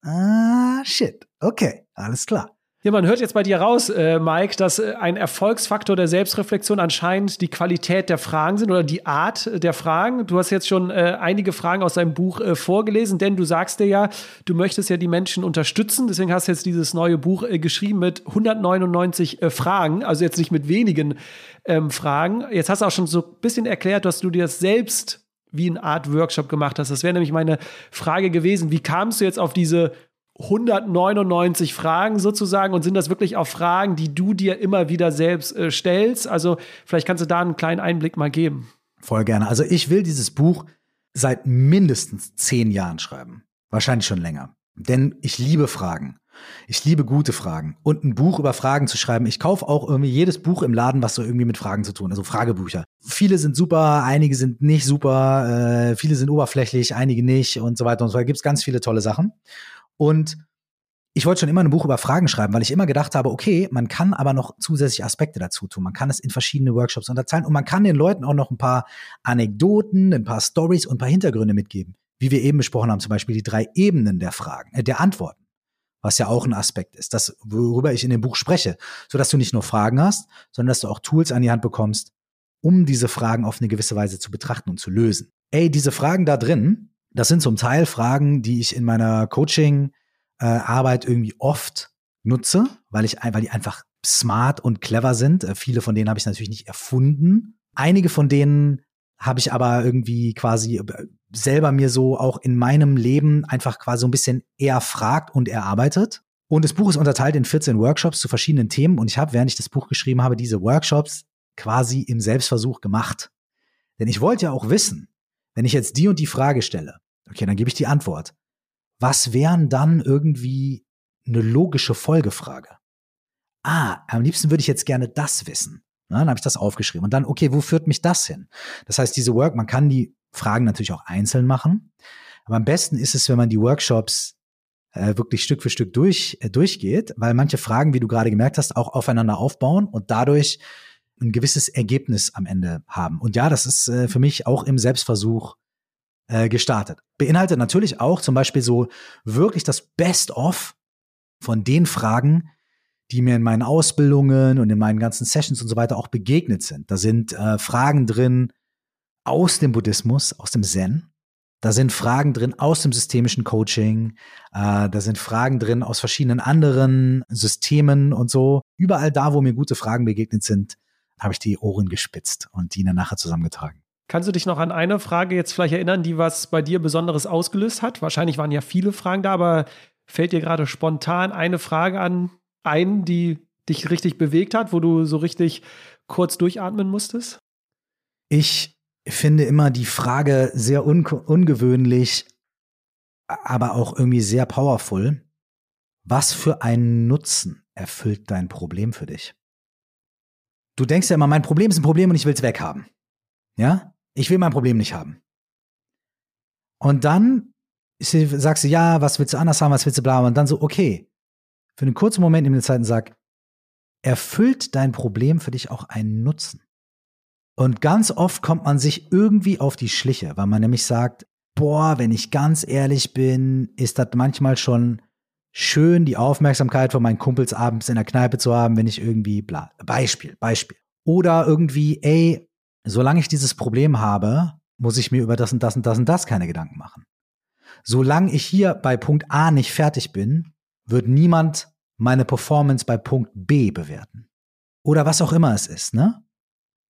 ah, shit, okay, alles klar. Ja, man hört jetzt bei dir raus, äh, Mike, dass äh, ein Erfolgsfaktor der Selbstreflexion anscheinend die Qualität der Fragen sind oder die Art der Fragen. Du hast jetzt schon äh, einige Fragen aus deinem Buch äh, vorgelesen, denn du sagst dir ja, du möchtest ja die Menschen unterstützen. Deswegen hast du jetzt dieses neue Buch äh, geschrieben mit 199 äh, Fragen, also jetzt nicht mit wenigen ähm, Fragen. Jetzt hast du auch schon so ein bisschen erklärt, dass du dir das selbst wie eine Art Workshop gemacht hast. Das wäre nämlich meine Frage gewesen. Wie kamst du jetzt auf diese 199 Fragen sozusagen und sind das wirklich auch Fragen, die du dir immer wieder selbst äh, stellst? Also vielleicht kannst du da einen kleinen Einblick mal geben. Voll gerne. Also ich will dieses Buch seit mindestens zehn Jahren schreiben. Wahrscheinlich schon länger. Denn ich liebe Fragen. Ich liebe gute Fragen. Und ein Buch über Fragen zu schreiben. Ich kaufe auch irgendwie jedes Buch im Laden, was so irgendwie mit Fragen zu tun, also Fragebücher. Viele sind super, einige sind nicht super, äh, viele sind oberflächlich, einige nicht und so weiter und so weiter. Gibt es ganz viele tolle Sachen. Und ich wollte schon immer ein Buch über Fragen schreiben, weil ich immer gedacht habe, okay, man kann aber noch zusätzliche Aspekte dazu tun. Man kann es in verschiedene Workshops unterteilen und man kann den Leuten auch noch ein paar Anekdoten, ein paar Stories und ein paar Hintergründe mitgeben. Wie wir eben besprochen haben, zum Beispiel die drei Ebenen der Fragen, äh, der Antworten. Was ja auch ein Aspekt ist, das, worüber ich in dem Buch spreche, sodass du nicht nur Fragen hast, sondern dass du auch Tools an die Hand bekommst, um diese Fragen auf eine gewisse Weise zu betrachten und zu lösen. Ey, diese Fragen da drin, das sind zum Teil Fragen, die ich in meiner Coaching-Arbeit äh, irgendwie oft nutze, weil ich weil die einfach smart und clever sind. Äh, viele von denen habe ich natürlich nicht erfunden. Einige von denen habe ich aber irgendwie quasi äh, selber mir so auch in meinem Leben einfach quasi so ein bisschen erfragt und erarbeitet. Und das Buch ist unterteilt in 14 Workshops zu verschiedenen Themen und ich habe, während ich das Buch geschrieben habe, diese Workshops quasi im Selbstversuch gemacht. Denn ich wollte ja auch wissen, wenn ich jetzt die und die Frage stelle, okay, dann gebe ich die Antwort. Was wären dann irgendwie eine logische Folgefrage? Ah, am liebsten würde ich jetzt gerne das wissen. Na, dann habe ich das aufgeschrieben. Und dann, okay, wo führt mich das hin? Das heißt, diese Work, man kann die Fragen natürlich auch einzeln machen. Aber am besten ist es, wenn man die Workshops äh, wirklich Stück für Stück durch, äh, durchgeht, weil manche Fragen, wie du gerade gemerkt hast, auch aufeinander aufbauen und dadurch ein gewisses Ergebnis am Ende haben. Und ja, das ist äh, für mich auch im Selbstversuch äh, gestartet. Beinhaltet natürlich auch zum Beispiel so wirklich das Best-of von den Fragen, die mir in meinen Ausbildungen und in meinen ganzen Sessions und so weiter auch begegnet sind. Da sind äh, Fragen drin aus dem Buddhismus, aus dem Zen. Da sind Fragen drin aus dem systemischen Coaching. Äh, da sind Fragen drin aus verschiedenen anderen Systemen und so. Überall da, wo mir gute Fragen begegnet sind, habe ich die Ohren gespitzt und die dann nachher zusammengetragen. Kannst du dich noch an eine Frage jetzt vielleicht erinnern, die was bei dir Besonderes ausgelöst hat? Wahrscheinlich waren ja viele Fragen da, aber fällt dir gerade spontan eine Frage an, ein, die dich richtig bewegt hat, wo du so richtig kurz durchatmen musstest? Ich finde immer die Frage sehr un ungewöhnlich, aber auch irgendwie sehr powerful. Was für einen Nutzen erfüllt dein Problem für dich? Du denkst ja immer, mein Problem ist ein Problem und ich will es weghaben. Ja? Ich will mein Problem nicht haben. Und dann sagst du, ja, was willst du anders haben, was willst du bla, und dann so, okay. Für einen kurzen Moment nimm dir Zeit und sag, erfüllt dein Problem für dich auch einen Nutzen? Und ganz oft kommt man sich irgendwie auf die Schliche, weil man nämlich sagt, boah, wenn ich ganz ehrlich bin, ist das manchmal schon schön, die Aufmerksamkeit von meinen Kumpels abends in der Kneipe zu haben, wenn ich irgendwie bla. Beispiel, Beispiel. Oder irgendwie, ey, solange ich dieses Problem habe, muss ich mir über das und das und das und das keine Gedanken machen. Solange ich hier bei Punkt A nicht fertig bin, wird niemand meine Performance bei Punkt B bewerten. Oder was auch immer es ist, ne?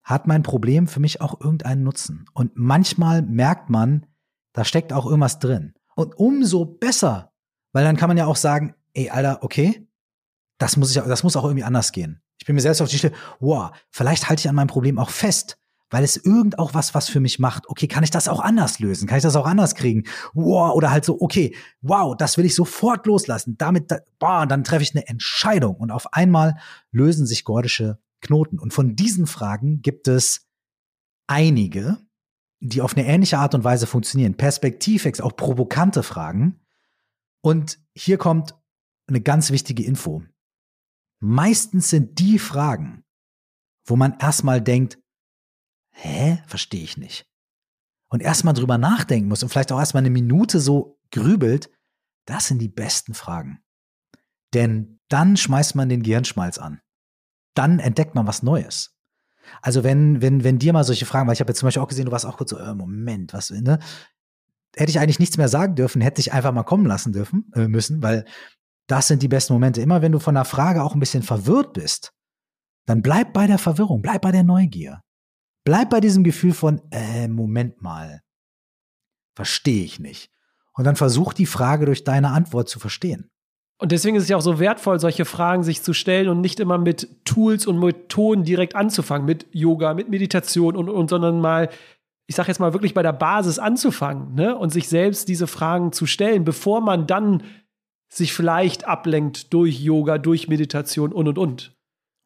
Hat mein Problem für mich auch irgendeinen Nutzen? Und manchmal merkt man, da steckt auch irgendwas drin. Und umso besser weil dann kann man ja auch sagen, ey, Alter, okay, das muss ich, das muss auch irgendwie anders gehen. Ich bin mir selbst auf die Stelle, wow, vielleicht halte ich an meinem Problem auch fest, weil es irgend auch was, was für mich macht. Okay, kann ich das auch anders lösen? Kann ich das auch anders kriegen? Wow, oder halt so, okay, wow, das will ich sofort loslassen. Damit, boah, dann treffe ich eine Entscheidung und auf einmal lösen sich gordische Knoten. Und von diesen Fragen gibt es einige, die auf eine ähnliche Art und Weise funktionieren. Perspektivwechsel, auch provokante Fragen, und hier kommt eine ganz wichtige Info. Meistens sind die Fragen, wo man erstmal denkt, hä, verstehe ich nicht. Und erstmal drüber nachdenken muss und vielleicht auch erstmal eine Minute so grübelt, das sind die besten Fragen. Denn dann schmeißt man den Gehirnschmalz an. Dann entdeckt man was Neues. Also wenn, wenn, wenn dir mal solche Fragen, weil ich habe jetzt zum Beispiel auch gesehen, du warst auch kurz so, äh, Moment, was, ne? Hätte ich eigentlich nichts mehr sagen dürfen, hätte ich einfach mal kommen lassen dürfen, äh, müssen, weil das sind die besten Momente. Immer wenn du von einer Frage auch ein bisschen verwirrt bist, dann bleib bei der Verwirrung, bleib bei der Neugier. Bleib bei diesem Gefühl von, äh, Moment mal, verstehe ich nicht. Und dann versuch die Frage durch deine Antwort zu verstehen. Und deswegen ist es ja auch so wertvoll, solche Fragen sich zu stellen und nicht immer mit Tools und Methoden direkt anzufangen, mit Yoga, mit Meditation und, und sondern mal, ich sage jetzt mal wirklich bei der Basis anzufangen ne? und sich selbst diese Fragen zu stellen, bevor man dann sich vielleicht ablenkt durch Yoga, durch Meditation und und und.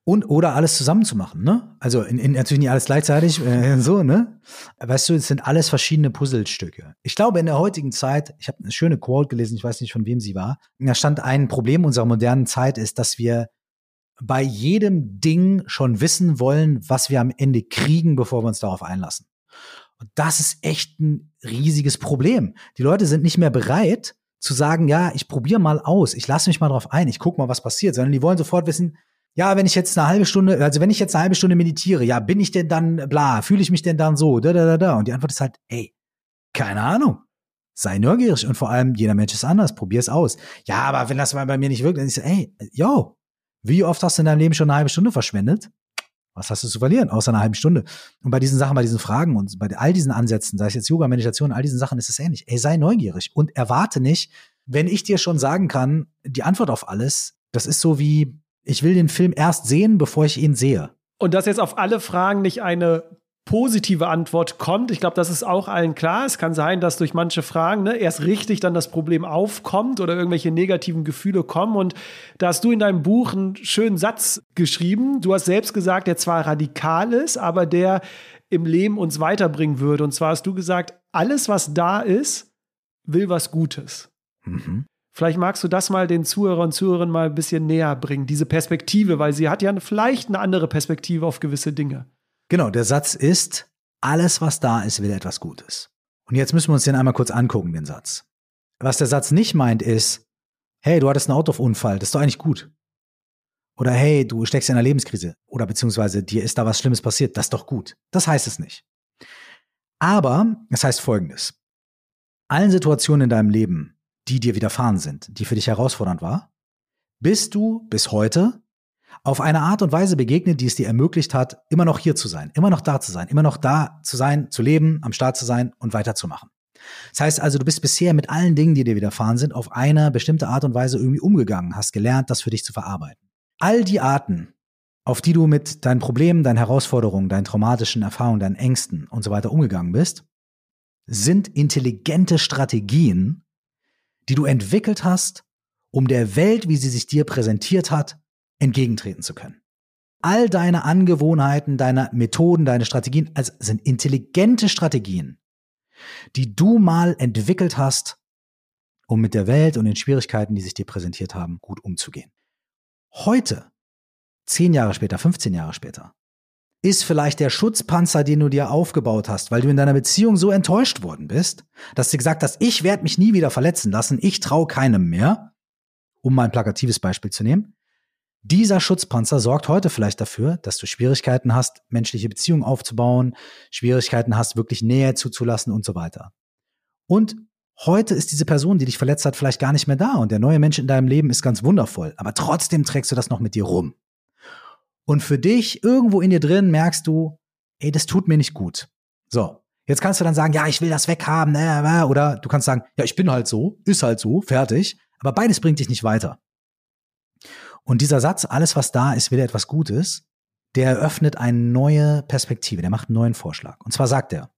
Und oder alles zusammen zu machen, ne? Also in, in, natürlich nicht alles gleichzeitig, äh, so, ne? Weißt du, es sind alles verschiedene Puzzlestücke. Ich glaube, in der heutigen Zeit, ich habe eine schöne Quote gelesen, ich weiß nicht, von wem sie war, da stand ein Problem unserer modernen Zeit ist, dass wir bei jedem Ding schon wissen wollen, was wir am Ende kriegen, bevor wir uns darauf einlassen. Und das ist echt ein riesiges Problem. Die Leute sind nicht mehr bereit zu sagen, ja, ich probiere mal aus, ich lasse mich mal drauf ein, ich gucke mal, was passiert, sondern die wollen sofort wissen, ja, wenn ich jetzt eine halbe Stunde, also wenn ich jetzt eine halbe Stunde meditiere, ja, bin ich denn dann bla, fühle ich mich denn dann so, da, da, da, da. Und die Antwort ist halt, ey, keine Ahnung. Sei neugierig und vor allem, jeder Mensch ist anders, probier es aus. Ja, aber wenn das mal bei mir nicht wirkt, dann ist ey, yo, wie oft hast du in deinem Leben schon eine halbe Stunde verschwendet? Was hast du zu verlieren, außer einer halben Stunde? Und bei diesen Sachen, bei diesen Fragen und bei all diesen Ansätzen, sei es jetzt Yoga, Meditation, all diesen Sachen, ist es ähnlich. Ey, sei neugierig und erwarte nicht, wenn ich dir schon sagen kann, die Antwort auf alles, das ist so wie, ich will den Film erst sehen, bevor ich ihn sehe. Und dass jetzt auf alle Fragen nicht eine positive Antwort kommt. Ich glaube, das ist auch allen klar. Es kann sein, dass durch manche Fragen ne, erst richtig dann das Problem aufkommt oder irgendwelche negativen Gefühle kommen. Und da hast du in deinem Buch einen schönen Satz geschrieben. Du hast selbst gesagt, der zwar radikal ist, aber der im Leben uns weiterbringen würde. Und zwar hast du gesagt, alles, was da ist, will was Gutes. Mhm. Vielleicht magst du das mal den Zuhörern und Zuhörern mal ein bisschen näher bringen, diese Perspektive, weil sie hat ja vielleicht eine andere Perspektive auf gewisse Dinge. Genau, der Satz ist, alles, was da ist, will etwas Gutes. Und jetzt müssen wir uns den einmal kurz angucken, den Satz. Was der Satz nicht meint, ist, hey, du hattest einen Autounfall, das ist doch eigentlich gut. Oder hey, du steckst in einer Lebenskrise. Oder beziehungsweise dir ist da was Schlimmes passiert, das ist doch gut. Das heißt es nicht. Aber es heißt folgendes. Allen Situationen in deinem Leben, die dir widerfahren sind, die für dich herausfordernd war, bist du bis heute auf eine Art und Weise begegnet, die es dir ermöglicht hat, immer noch hier zu sein, immer noch da zu sein, immer noch da zu sein, zu leben, am Start zu sein und weiterzumachen. Das heißt also, du bist bisher mit allen Dingen, die dir widerfahren sind, auf eine bestimmte Art und Weise irgendwie umgegangen, hast gelernt, das für dich zu verarbeiten. All die Arten, auf die du mit deinen Problemen, deinen Herausforderungen, deinen traumatischen Erfahrungen, deinen Ängsten und so weiter umgegangen bist, sind intelligente Strategien, die du entwickelt hast, um der Welt, wie sie sich dir präsentiert hat, entgegentreten zu können. All deine Angewohnheiten, deine Methoden, deine Strategien also sind intelligente Strategien, die du mal entwickelt hast, um mit der Welt und den Schwierigkeiten, die sich dir präsentiert haben, gut umzugehen. Heute, zehn Jahre später, 15 Jahre später, ist vielleicht der Schutzpanzer, den du dir aufgebaut hast, weil du in deiner Beziehung so enttäuscht worden bist, dass du gesagt hast, ich werde mich nie wieder verletzen lassen, ich traue keinem mehr, um mal ein plakatives Beispiel zu nehmen. Dieser Schutzpanzer sorgt heute vielleicht dafür, dass du Schwierigkeiten hast, menschliche Beziehungen aufzubauen, Schwierigkeiten hast, wirklich Nähe zuzulassen und so weiter. Und heute ist diese Person, die dich verletzt hat, vielleicht gar nicht mehr da und der neue Mensch in deinem Leben ist ganz wundervoll, aber trotzdem trägst du das noch mit dir rum. Und für dich, irgendwo in dir drin, merkst du, ey, das tut mir nicht gut. So. Jetzt kannst du dann sagen, ja, ich will das weghaben, ne, oder du kannst sagen, ja, ich bin halt so, ist halt so, fertig. Aber beides bringt dich nicht weiter. Und dieser Satz, alles was da ist, will etwas Gutes, der eröffnet eine neue Perspektive, der macht einen neuen Vorschlag. Und zwar sagt er,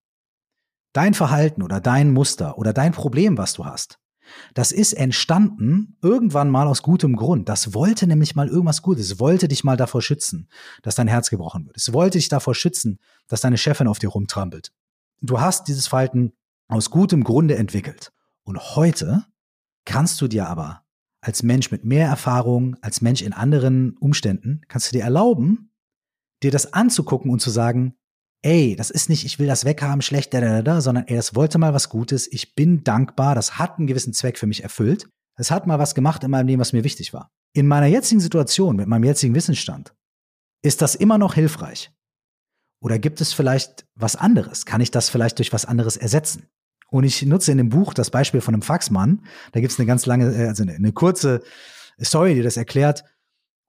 dein Verhalten oder dein Muster oder dein Problem, was du hast, das ist entstanden irgendwann mal aus gutem Grund. Das wollte nämlich mal irgendwas Gutes. Es wollte dich mal davor schützen, dass dein Herz gebrochen wird. Es wollte dich davor schützen, dass deine Chefin auf dir rumtrampelt. Du hast dieses Verhalten aus gutem Grunde entwickelt. Und heute kannst du dir aber als Mensch mit mehr Erfahrung, als Mensch in anderen Umständen, kannst du dir erlauben, dir das anzugucken und zu sagen, ey, das ist nicht, ich will das weghaben, schlecht, da, da, da, sondern ey, das wollte mal was Gutes, ich bin dankbar, das hat einen gewissen Zweck für mich erfüllt. Es hat mal was gemacht in meinem Leben, was mir wichtig war. In meiner jetzigen Situation, mit meinem jetzigen Wissensstand, ist das immer noch hilfreich? Oder gibt es vielleicht was anderes? Kann ich das vielleicht durch was anderes ersetzen? Und ich nutze in dem Buch das Beispiel von einem Faxmann. Da gibt es eine ganz lange, äh, also eine, eine kurze Story, die das erklärt.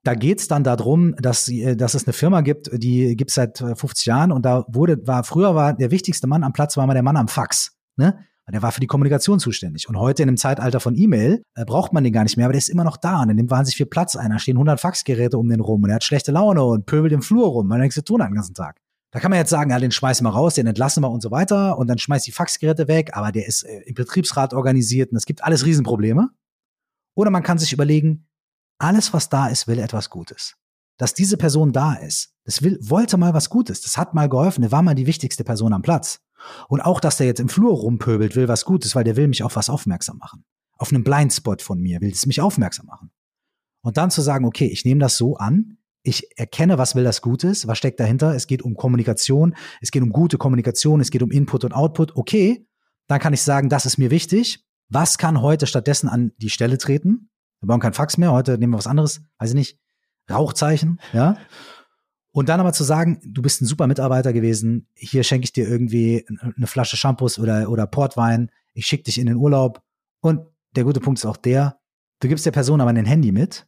Da geht es dann darum, dass, äh, dass es eine Firma gibt, die gibt es seit 50 äh, Jahren und da wurde, war, früher war der wichtigste Mann am Platz, war mal der Mann am Fax. Ne? Der war für die Kommunikation zuständig. Und heute in dem Zeitalter von E-Mail äh, braucht man den gar nicht mehr, aber der ist immer noch da und der nimmt wahnsinnig viel Platz ein. Da stehen 100 Faxgeräte um den rum und er hat schlechte Laune und pöbelt im Flur rum, weil er nichts zu tun hat den ganzen Tag. Da kann man jetzt sagen, ja, den schmeißen wir raus, den entlassen wir und so weiter und dann schmeißt die Faxgeräte weg, aber der ist äh, im Betriebsrat organisiert und es gibt alles Riesenprobleme. Oder man kann sich überlegen, alles, was da ist, will etwas Gutes. Dass diese Person da ist, das will, wollte mal was Gutes, das hat mal geholfen, der war mal die wichtigste Person am Platz. Und auch, dass der jetzt im Flur rumpöbelt, will was Gutes, weil der will mich auf was aufmerksam machen. Auf einen Blindspot von mir will es mich aufmerksam machen. Und dann zu sagen, okay, ich nehme das so an, ich erkenne, was will das Gutes, was steckt dahinter, es geht um Kommunikation, es geht um gute Kommunikation, es geht um Input und Output, okay, dann kann ich sagen, das ist mir wichtig. Was kann heute stattdessen an die Stelle treten? Wir brauchen kein Fax mehr, heute nehmen wir was anderes, weiß ich nicht, Rauchzeichen, ja. Und dann aber zu sagen, du bist ein super Mitarbeiter gewesen, hier schenke ich dir irgendwie eine Flasche Shampoos oder, oder Portwein, ich schicke dich in den Urlaub. Und der gute Punkt ist auch der, du gibst der Person aber ein Handy mit,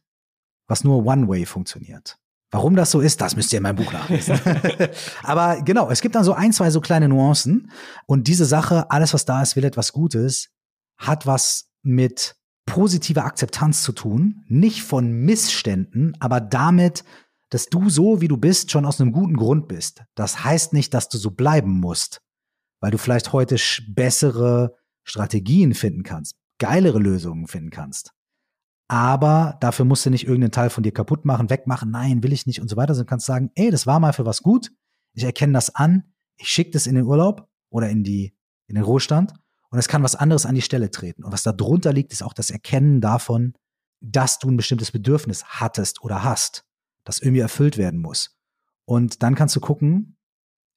was nur One-Way funktioniert. Warum das so ist, das müsst ihr in meinem Buch nachlesen. aber genau, es gibt dann so ein, zwei so kleine Nuancen. Und diese Sache, alles was da ist, will etwas Gutes, hat was mit positiver Akzeptanz zu tun, nicht von Missständen, aber damit, dass du so, wie du bist, schon aus einem guten Grund bist. Das heißt nicht, dass du so bleiben musst, weil du vielleicht heute bessere Strategien finden kannst, geilere Lösungen finden kannst. Aber dafür musst du nicht irgendeinen Teil von dir kaputt machen, wegmachen, nein, will ich nicht und so weiter, sondern kannst sagen, ey, das war mal für was gut, ich erkenne das an, ich schicke das in den Urlaub oder in die, in den Ruhestand und es kann was anderes an die Stelle treten. Und was da drunter liegt, ist auch das Erkennen davon, dass du ein bestimmtes Bedürfnis hattest oder hast das irgendwie erfüllt werden muss. Und dann kannst du gucken,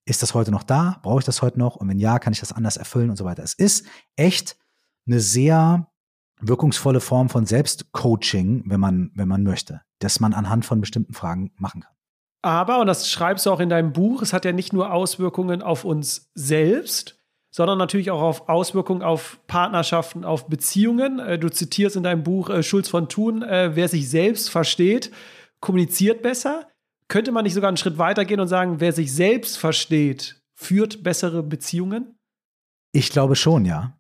ist das heute noch da? Brauche ich das heute noch? Und wenn ja, kann ich das anders erfüllen und so weiter. Es ist echt eine sehr wirkungsvolle Form von Selbstcoaching, wenn man, wenn man möchte, dass man anhand von bestimmten Fragen machen kann. Aber, und das schreibst du auch in deinem Buch, es hat ja nicht nur Auswirkungen auf uns selbst, sondern natürlich auch auf Auswirkungen auf Partnerschaften, auf Beziehungen. Äh, du zitierst in deinem Buch äh, Schulz von Thun, äh, wer sich selbst versteht, kommuniziert besser. Könnte man nicht sogar einen Schritt weiter gehen und sagen, wer sich selbst versteht, führt bessere Beziehungen? Ich glaube schon, ja.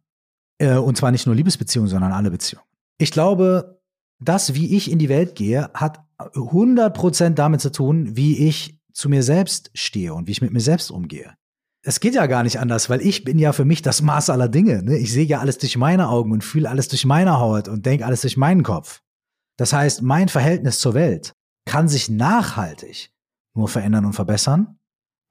Und zwar nicht nur Liebesbeziehungen, sondern alle Beziehungen. Ich glaube, das, wie ich in die Welt gehe, hat 100% damit zu tun, wie ich zu mir selbst stehe und wie ich mit mir selbst umgehe. Es geht ja gar nicht anders, weil ich bin ja für mich das Maß aller Dinge. Ne? Ich sehe ja alles durch meine Augen und fühle alles durch meine Haut und denke alles durch meinen Kopf. Das heißt, mein Verhältnis zur Welt kann sich nachhaltig nur verändern und verbessern,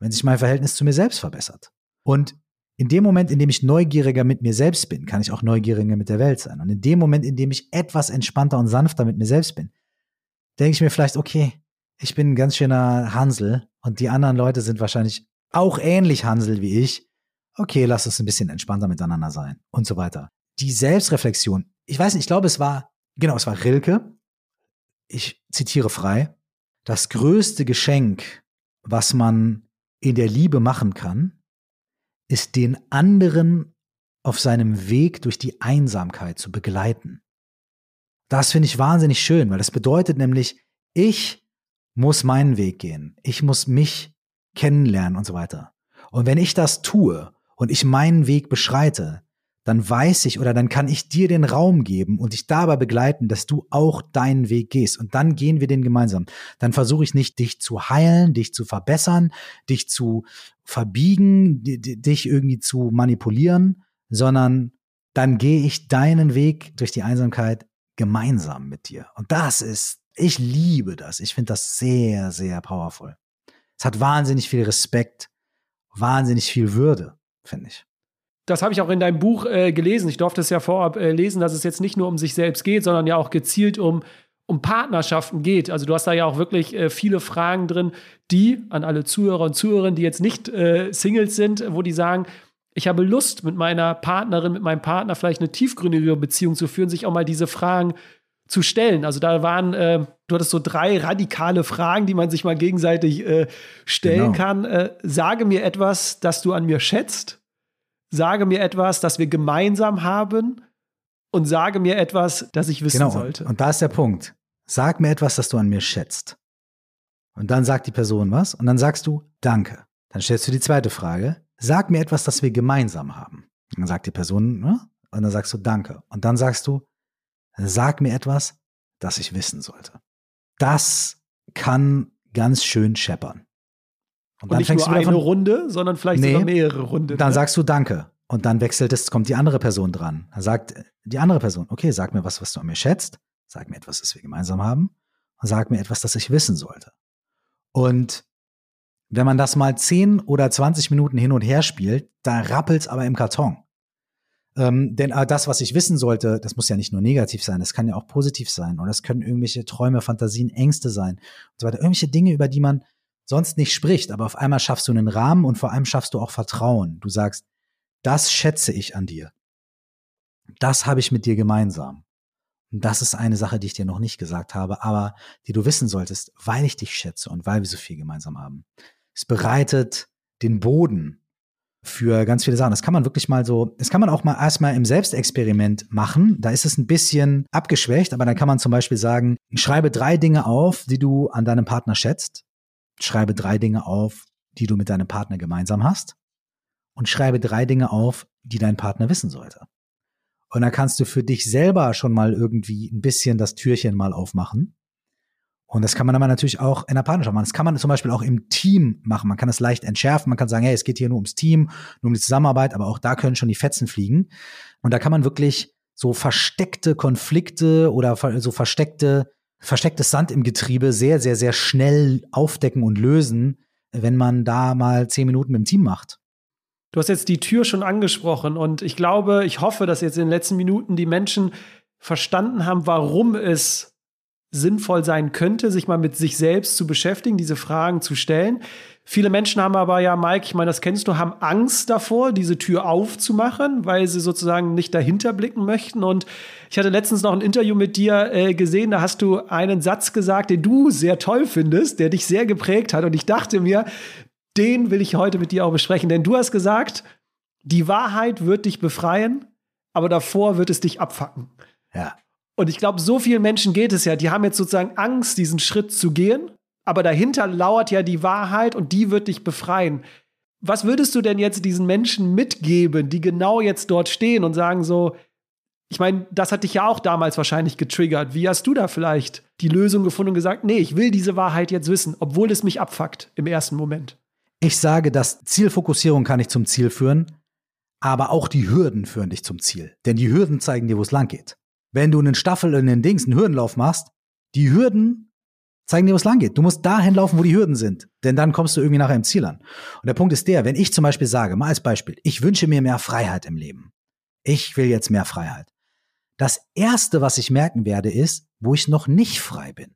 wenn sich mein Verhältnis zu mir selbst verbessert. Und in dem Moment, in dem ich neugieriger mit mir selbst bin, kann ich auch neugieriger mit der Welt sein. Und in dem Moment, in dem ich etwas entspannter und sanfter mit mir selbst bin, denke ich mir vielleicht, okay, ich bin ein ganz schöner Hansel und die anderen Leute sind wahrscheinlich auch ähnlich Hansel wie ich. Okay, lass uns ein bisschen entspannter miteinander sein und so weiter. Die Selbstreflexion, ich weiß nicht, ich glaube, es war, genau, es war Rilke, ich zitiere frei, das größte Geschenk, was man in der Liebe machen kann, ist den anderen auf seinem Weg durch die Einsamkeit zu begleiten. Das finde ich wahnsinnig schön, weil das bedeutet nämlich, ich muss meinen Weg gehen. Ich muss mich kennenlernen und so weiter. Und wenn ich das tue und ich meinen Weg beschreite, dann weiß ich oder dann kann ich dir den Raum geben und dich dabei begleiten, dass du auch deinen Weg gehst. Und dann gehen wir den gemeinsam. Dann versuche ich nicht, dich zu heilen, dich zu verbessern, dich zu verbiegen, dich irgendwie zu manipulieren, sondern dann gehe ich deinen Weg durch die Einsamkeit gemeinsam mit dir. Und das ist, ich liebe das. Ich finde das sehr, sehr powerful. Es hat wahnsinnig viel Respekt, wahnsinnig viel Würde, finde ich das habe ich auch in deinem Buch äh, gelesen. Ich durfte es ja vorab äh, lesen, dass es jetzt nicht nur um sich selbst geht, sondern ja auch gezielt um, um Partnerschaften geht. Also du hast da ja auch wirklich äh, viele Fragen drin, die an alle Zuhörer und Zuhörerinnen, die jetzt nicht äh, Singles sind, wo die sagen, ich habe Lust, mit meiner Partnerin, mit meinem Partner vielleicht eine tiefgründigere Beziehung zu führen, sich auch mal diese Fragen zu stellen. Also da waren, äh, du hattest so drei radikale Fragen, die man sich mal gegenseitig äh, stellen genau. kann. Äh, sage mir etwas, das du an mir schätzt. Sage mir etwas, das wir gemeinsam haben. Und sage mir etwas, das ich wissen genau. sollte. Und da ist der Punkt. Sag mir etwas, das du an mir schätzt. Und dann sagt die Person was. Und dann sagst du Danke. Dann stellst du die zweite Frage. Sag mir etwas, das wir gemeinsam haben. Und dann sagt die Person, ne? Und dann sagst du Danke. Und dann sagst du Sag mir etwas, das ich wissen sollte. Das kann ganz schön scheppern. Und, und nicht nur eine von, Runde, sondern vielleicht nee, sogar mehrere Runden. Dann ne? sagst du Danke. Und dann wechselt es, kommt die andere Person dran. Dann sagt die andere Person, okay, sag mir was, was du an mir schätzt. Sag mir etwas, das wir gemeinsam haben. Und sag mir etwas, das ich wissen sollte. Und wenn man das mal 10 oder 20 Minuten hin und her spielt, da rappelt's aber im Karton. Ähm, denn äh, das, was ich wissen sollte, das muss ja nicht nur negativ sein, das kann ja auch positiv sein. Oder es können irgendwelche Träume, Fantasien, Ängste sein und so weiter. Irgendwelche Dinge, über die man sonst nicht spricht. Aber auf einmal schaffst du einen Rahmen und vor allem schaffst du auch Vertrauen. Du sagst, das schätze ich an dir. Das habe ich mit dir gemeinsam. Und das ist eine Sache, die ich dir noch nicht gesagt habe, aber die du wissen solltest, weil ich dich schätze und weil wir so viel gemeinsam haben. Es bereitet den Boden für ganz viele Sachen. Das kann man wirklich mal so, das kann man auch mal erstmal im Selbstexperiment machen. Da ist es ein bisschen abgeschwächt, aber dann kann man zum Beispiel sagen, schreibe drei Dinge auf, die du an deinem Partner schätzt. Schreibe drei Dinge auf, die du mit deinem Partner gemeinsam hast. Und schreibe drei Dinge auf, die dein Partner wissen sollte. Und dann kannst du für dich selber schon mal irgendwie ein bisschen das Türchen mal aufmachen und das kann man aber natürlich auch in der Partnerschaft machen. Das kann man zum Beispiel auch im Team machen. Man kann es leicht entschärfen. Man kann sagen, hey, es geht hier nur ums Team, nur um die Zusammenarbeit, aber auch da können schon die Fetzen fliegen. Und da kann man wirklich so versteckte Konflikte oder so versteckte, verstecktes Sand im Getriebe sehr, sehr, sehr schnell aufdecken und lösen, wenn man da mal zehn Minuten mit dem Team macht. Du hast jetzt die Tür schon angesprochen und ich glaube, ich hoffe, dass jetzt in den letzten Minuten die Menschen verstanden haben, warum es sinnvoll sein könnte, sich mal mit sich selbst zu beschäftigen, diese Fragen zu stellen. Viele Menschen haben aber ja, Mike, ich meine, das kennst du, haben Angst davor, diese Tür aufzumachen, weil sie sozusagen nicht dahinter blicken möchten. Und ich hatte letztens noch ein Interview mit dir äh, gesehen, da hast du einen Satz gesagt, den du sehr toll findest, der dich sehr geprägt hat. Und ich dachte mir, den will ich heute mit dir auch besprechen, denn du hast gesagt, die Wahrheit wird dich befreien, aber davor wird es dich abfacken. Ja. Und ich glaube, so vielen Menschen geht es ja, die haben jetzt sozusagen Angst, diesen Schritt zu gehen, aber dahinter lauert ja die Wahrheit und die wird dich befreien. Was würdest du denn jetzt diesen Menschen mitgeben, die genau jetzt dort stehen und sagen so, ich meine, das hat dich ja auch damals wahrscheinlich getriggert. Wie hast du da vielleicht die Lösung gefunden und gesagt, nee, ich will diese Wahrheit jetzt wissen, obwohl es mich abfuckt im ersten Moment? Ich sage, dass Zielfokussierung kann dich zum Ziel führen, aber auch die Hürden führen dich zum Ziel. Denn die Hürden zeigen dir, wo es lang geht wenn du einen Staffel in den Dings, einen Hürdenlauf machst, die Hürden zeigen dir, wo es lang geht. Du musst dahin laufen, wo die Hürden sind. Denn dann kommst du irgendwie nachher im Ziel an. Und der Punkt ist der, wenn ich zum Beispiel sage, mal als Beispiel, ich wünsche mir mehr Freiheit im Leben. Ich will jetzt mehr Freiheit. Das erste, was ich merken werde, ist, wo ich noch nicht frei bin.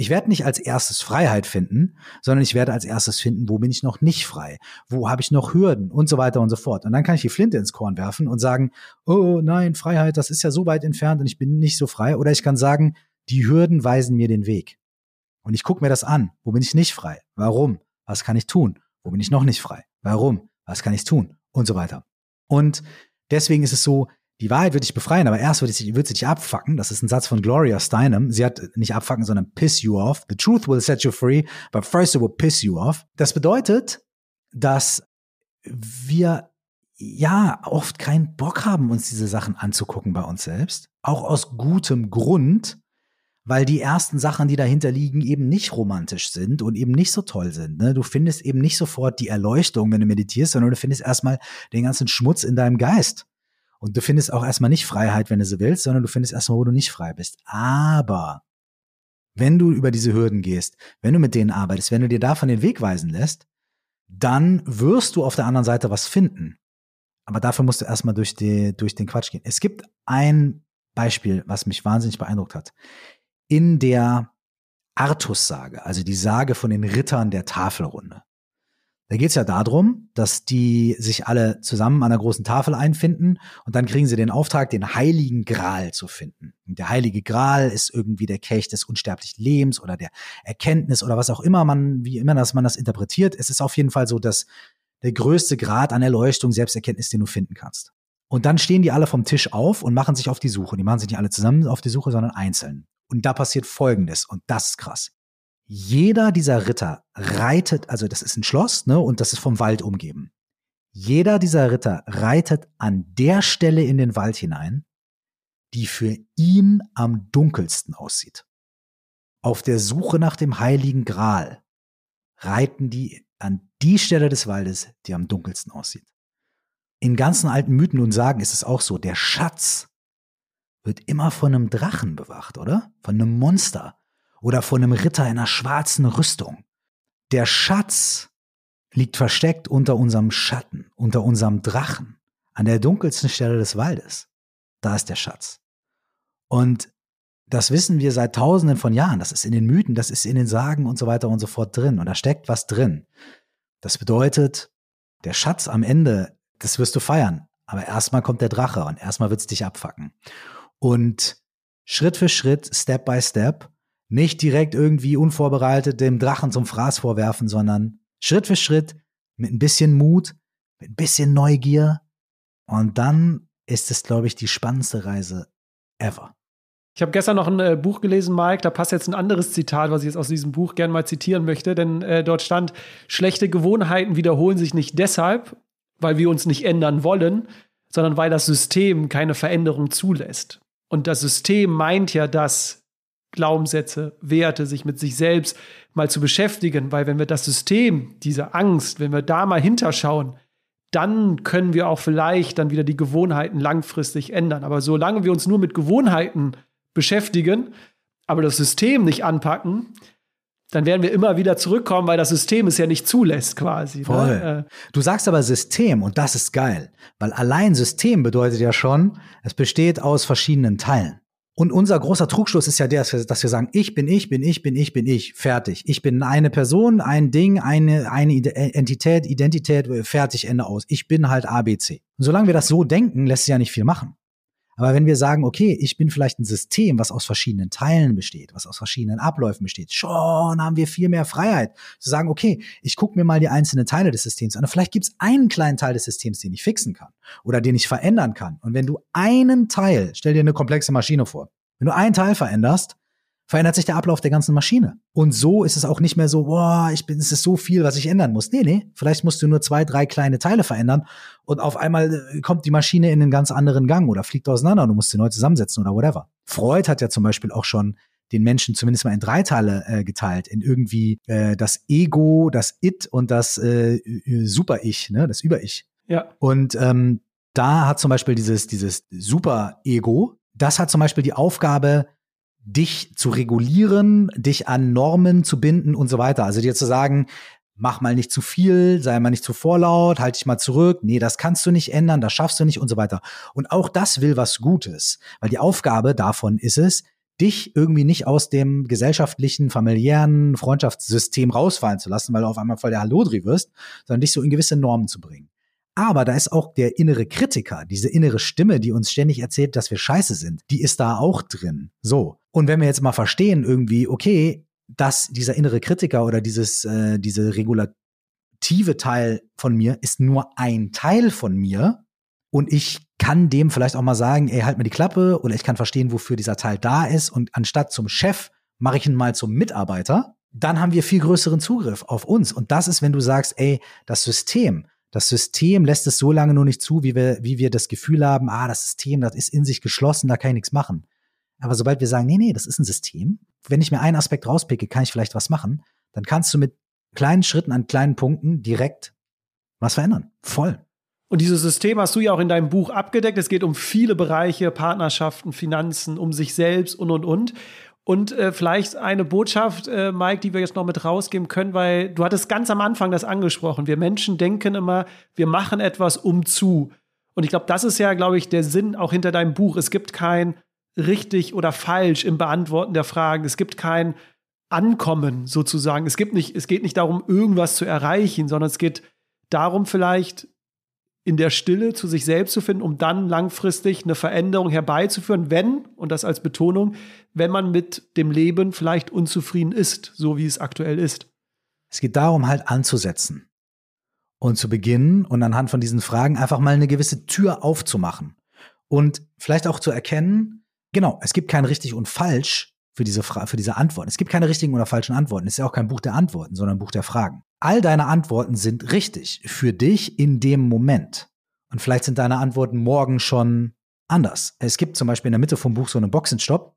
Ich werde nicht als erstes Freiheit finden, sondern ich werde als erstes finden, wo bin ich noch nicht frei, wo habe ich noch Hürden und so weiter und so fort. Und dann kann ich die Flinte ins Korn werfen und sagen, oh nein, Freiheit, das ist ja so weit entfernt und ich bin nicht so frei. Oder ich kann sagen, die Hürden weisen mir den Weg. Und ich gucke mir das an. Wo bin ich nicht frei? Warum? Was kann ich tun? Wo bin ich noch nicht frei? Warum? Was kann ich tun? Und so weiter. Und deswegen ist es so, die Wahrheit wird dich befreien, aber erst wird sie, wird sie dich abfacken. Das ist ein Satz von Gloria Steinem. Sie hat nicht abfacken, sondern piss you off. The truth will set you free, but first it will piss you off. Das bedeutet, dass wir ja oft keinen Bock haben, uns diese Sachen anzugucken bei uns selbst. Auch aus gutem Grund, weil die ersten Sachen, die dahinter liegen, eben nicht romantisch sind und eben nicht so toll sind. Ne? Du findest eben nicht sofort die Erleuchtung, wenn du meditierst, sondern du findest erstmal den ganzen Schmutz in deinem Geist. Und du findest auch erstmal nicht Freiheit, wenn du so willst, sondern du findest erstmal, wo du nicht frei bist. Aber wenn du über diese Hürden gehst, wenn du mit denen arbeitest, wenn du dir davon den Weg weisen lässt, dann wirst du auf der anderen Seite was finden. Aber dafür musst du erstmal durch, die, durch den Quatsch gehen. Es gibt ein Beispiel, was mich wahnsinnig beeindruckt hat. in der Artus-Sage, also die Sage von den Rittern der Tafelrunde. Da geht es ja darum, dass die sich alle zusammen an einer großen Tafel einfinden und dann kriegen sie den Auftrag, den heiligen Gral zu finden. Und der heilige Gral ist irgendwie der Kelch des unsterblichen Lebens oder der Erkenntnis oder was auch immer man, wie immer dass man das interpretiert. Es ist auf jeden Fall so, dass der größte Grad an Erleuchtung, Selbsterkenntnis, den du finden kannst. Und dann stehen die alle vom Tisch auf und machen sich auf die Suche. Die machen sich nicht alle zusammen auf die Suche, sondern einzeln. Und da passiert Folgendes, und das ist krass jeder dieser Ritter reitet, also das ist ein Schloss, ne, und das ist vom Wald umgeben. Jeder dieser Ritter reitet an der Stelle in den Wald hinein, die für ihn am dunkelsten aussieht. Auf der Suche nach dem heiligen Gral reiten die an die Stelle des Waldes, die am dunkelsten aussieht. In ganzen alten Mythen und Sagen ist es auch so, der Schatz wird immer von einem Drachen bewacht, oder? Von einem Monster oder von einem Ritter in einer schwarzen Rüstung. Der Schatz liegt versteckt unter unserem Schatten, unter unserem Drachen, an der dunkelsten Stelle des Waldes. Da ist der Schatz. Und das wissen wir seit tausenden von Jahren. Das ist in den Mythen, das ist in den Sagen und so weiter und so fort drin. Und da steckt was drin. Das bedeutet, der Schatz am Ende, das wirst du feiern. Aber erstmal kommt der Drache und erstmal wird es dich abfacken. Und Schritt für Schritt, Step by Step, nicht direkt irgendwie unvorbereitet dem Drachen zum Fraß vorwerfen, sondern Schritt für Schritt mit ein bisschen Mut, mit ein bisschen Neugier. Und dann ist es, glaube ich, die spannendste Reise ever. Ich habe gestern noch ein äh, Buch gelesen, Mike, da passt jetzt ein anderes Zitat, was ich jetzt aus diesem Buch gerne mal zitieren möchte, denn äh, dort stand, schlechte Gewohnheiten wiederholen sich nicht deshalb, weil wir uns nicht ändern wollen, sondern weil das System keine Veränderung zulässt. Und das System meint ja, dass Glaubenssätze, Werte, sich mit sich selbst mal zu beschäftigen, weil wenn wir das System, diese Angst, wenn wir da mal hinterschauen, dann können wir auch vielleicht dann wieder die Gewohnheiten langfristig ändern. Aber solange wir uns nur mit Gewohnheiten beschäftigen, aber das System nicht anpacken, dann werden wir immer wieder zurückkommen, weil das System es ja nicht zulässt quasi. Ne? Voll. Ne? Du sagst aber System und das ist geil, weil allein System bedeutet ja schon, es besteht aus verschiedenen Teilen. Und unser großer Trugschluss ist ja der, dass wir, sagen, ich bin ich, bin ich, bin ich, bin ich, fertig. Ich bin eine Person, ein Ding, eine, eine Entität, Identität, fertig, Ende aus. Ich bin halt ABC. Und solange wir das so denken, lässt sich ja nicht viel machen. Aber wenn wir sagen, okay, ich bin vielleicht ein System, was aus verschiedenen Teilen besteht, was aus verschiedenen Abläufen besteht, schon haben wir viel mehr Freiheit zu sagen, okay, ich gucke mir mal die einzelnen Teile des Systems an. Und vielleicht gibt es einen kleinen Teil des Systems, den ich fixen kann oder den ich verändern kann. Und wenn du einen Teil, stell dir eine komplexe Maschine vor, wenn du einen Teil veränderst, verändert sich der Ablauf der ganzen Maschine. Und so ist es auch nicht mehr so, boah, ich bin, es ist so viel, was ich ändern muss. Nee, nee, vielleicht musst du nur zwei, drei kleine Teile verändern und auf einmal äh, kommt die Maschine in einen ganz anderen Gang oder fliegt auseinander und du musst sie neu zusammensetzen oder whatever. Freud hat ja zum Beispiel auch schon den Menschen zumindest mal in drei Teile äh, geteilt, in irgendwie äh, das Ego, das It und das äh, Super-Ich, ne, das Über-Ich. Ja. Und ähm, da hat zum Beispiel dieses, dieses Super-Ego, das hat zum Beispiel die Aufgabe, dich zu regulieren, dich an Normen zu binden und so weiter. Also dir zu sagen, mach mal nicht zu viel, sei mal nicht zu vorlaut, halt dich mal zurück, nee, das kannst du nicht ändern, das schaffst du nicht und so weiter. Und auch das will was Gutes, weil die Aufgabe davon ist es, dich irgendwie nicht aus dem gesellschaftlichen, familiären Freundschaftssystem rausfallen zu lassen, weil du auf einmal voll der Hallodri wirst, sondern dich so in gewisse Normen zu bringen. Aber da ist auch der innere Kritiker, diese innere Stimme, die uns ständig erzählt, dass wir scheiße sind, die ist da auch drin. So. Und wenn wir jetzt mal verstehen, irgendwie, okay, dass dieser innere Kritiker oder dieses, äh, diese regulative Teil von mir ist nur ein Teil von mir und ich kann dem vielleicht auch mal sagen, ey, halt mir die Klappe oder ich kann verstehen, wofür dieser Teil da ist und anstatt zum Chef mache ich ihn mal zum Mitarbeiter, dann haben wir viel größeren Zugriff auf uns. Und das ist, wenn du sagst, ey, das System, das System lässt es so lange nur nicht zu, wie wir, wie wir das Gefühl haben, ah, das System, das ist in sich geschlossen, da kann ich nichts machen. Aber sobald wir sagen, nee, nee, das ist ein System, wenn ich mir einen Aspekt rauspicke, kann ich vielleicht was machen, dann kannst du mit kleinen Schritten an kleinen Punkten direkt was verändern. Voll. Und dieses System hast du ja auch in deinem Buch abgedeckt. Es geht um viele Bereiche, Partnerschaften, Finanzen, um sich selbst und, und, und. Und äh, vielleicht eine Botschaft, äh, Mike, die wir jetzt noch mit rausgeben können, weil du hattest ganz am Anfang das angesprochen. Wir Menschen denken immer, wir machen etwas um zu. Und ich glaube, das ist ja, glaube ich, der Sinn auch hinter deinem Buch. Es gibt kein richtig oder falsch im Beantworten der Fragen. Es gibt kein Ankommen sozusagen. Es gibt nicht, es geht nicht darum, irgendwas zu erreichen, sondern es geht darum, vielleicht in der Stille zu sich selbst zu finden, um dann langfristig eine Veränderung herbeizuführen, wenn, und das als Betonung, wenn man mit dem Leben vielleicht unzufrieden ist, so wie es aktuell ist. Es geht darum, halt anzusetzen und zu beginnen und anhand von diesen Fragen einfach mal eine gewisse Tür aufzumachen und vielleicht auch zu erkennen, genau, es gibt kein richtig und falsch für diese, Fra für diese Antworten. Es gibt keine richtigen oder falschen Antworten. Es ist ja auch kein Buch der Antworten, sondern ein Buch der Fragen. All deine Antworten sind richtig für dich in dem Moment. Und vielleicht sind deine Antworten morgen schon anders. Es gibt zum Beispiel in der Mitte vom Buch so einen Boxenstopp,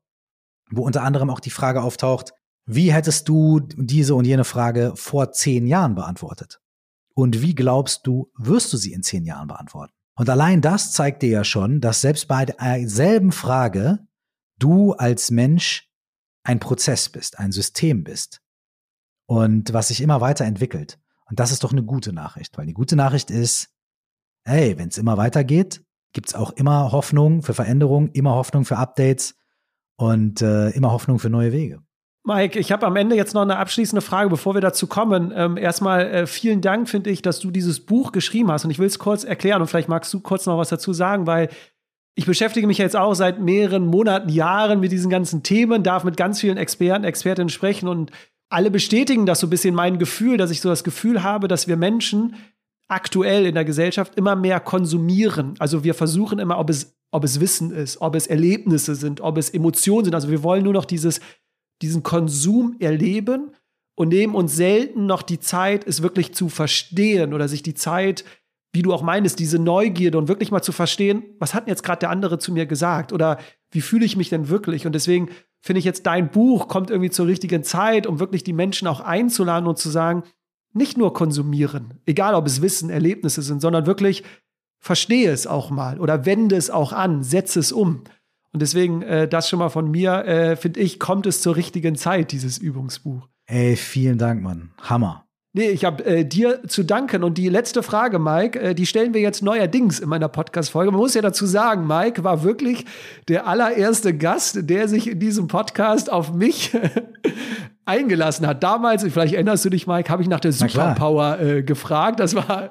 wo unter anderem auch die Frage auftaucht, wie hättest du diese und jene Frage vor zehn Jahren beantwortet? Und wie glaubst du, wirst du sie in zehn Jahren beantworten? Und allein das zeigt dir ja schon, dass selbst bei derselben Frage du als Mensch ein Prozess bist, ein System bist und was sich immer weiter entwickelt. Und das ist doch eine gute Nachricht, weil die gute Nachricht ist, hey, wenn es immer weitergeht, gibt es auch immer Hoffnung für Veränderung, immer Hoffnung für Updates und äh, immer Hoffnung für neue Wege. Mike, ich habe am Ende jetzt noch eine abschließende Frage, bevor wir dazu kommen. Ähm, erstmal äh, vielen Dank, finde ich, dass du dieses Buch geschrieben hast. Und ich will es kurz erklären und vielleicht magst du kurz noch was dazu sagen, weil ich beschäftige mich jetzt auch seit mehreren Monaten, Jahren mit diesen ganzen Themen, darf mit ganz vielen Experten, Expertinnen sprechen und alle bestätigen das so ein bisschen mein Gefühl, dass ich so das Gefühl habe, dass wir Menschen aktuell in der Gesellschaft immer mehr konsumieren. Also wir versuchen immer, ob es, ob es Wissen ist, ob es Erlebnisse sind, ob es Emotionen sind. Also wir wollen nur noch dieses, diesen Konsum erleben und nehmen uns selten noch die Zeit, es wirklich zu verstehen oder sich die Zeit wie du auch meinst, diese Neugierde und wirklich mal zu verstehen, was hat denn jetzt gerade der andere zu mir gesagt oder wie fühle ich mich denn wirklich? Und deswegen finde ich jetzt dein Buch kommt irgendwie zur richtigen Zeit, um wirklich die Menschen auch einzuladen und zu sagen, nicht nur konsumieren, egal ob es Wissen, Erlebnisse sind, sondern wirklich verstehe es auch mal oder wende es auch an, setze es um. Und deswegen, äh, das schon mal von mir, äh, finde ich, kommt es zur richtigen Zeit, dieses Übungsbuch. Ey, vielen Dank, Mann. Hammer. Nee, ich habe äh, dir zu danken. Und die letzte Frage, Mike, äh, die stellen wir jetzt neuerdings in meiner Podcast-Folge. Man muss ja dazu sagen, Mike war wirklich der allererste Gast, der sich in diesem Podcast auf mich eingelassen hat. Damals, vielleicht erinnerst du dich, Mike, habe ich nach der Superpower äh, gefragt. Das war,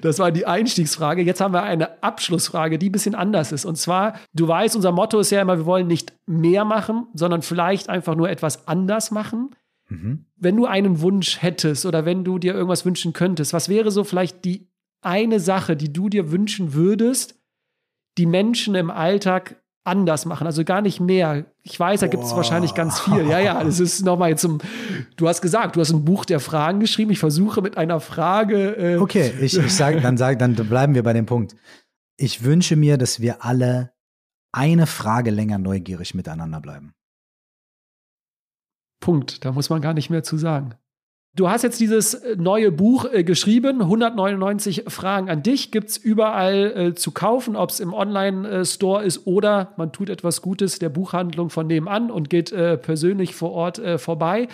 das war die Einstiegsfrage. Jetzt haben wir eine Abschlussfrage, die ein bisschen anders ist. Und zwar, du weißt, unser Motto ist ja immer, wir wollen nicht mehr machen, sondern vielleicht einfach nur etwas anders machen. Mhm. Wenn du einen Wunsch hättest oder wenn du dir irgendwas wünschen könntest, was wäre so vielleicht die eine Sache, die du dir wünschen würdest, die Menschen im Alltag anders machen, also gar nicht mehr. Ich weiß, da gibt es wahrscheinlich ganz viel. Ja, ja, das ist nochmal jetzt zum. Du hast gesagt, du hast ein Buch der Fragen geschrieben. Ich versuche mit einer Frage. Äh okay, ich, ich sage, dann sag, dann bleiben wir bei dem Punkt. Ich wünsche mir, dass wir alle eine Frage länger neugierig miteinander bleiben. Punkt. Da muss man gar nicht mehr zu sagen. Du hast jetzt dieses äh, neue Buch äh, geschrieben, 199 Fragen an dich, gibt es überall äh, zu kaufen, ob es im Online-Store ist oder man tut etwas Gutes der Buchhandlung von nebenan und geht äh, persönlich vor Ort äh, vorbei.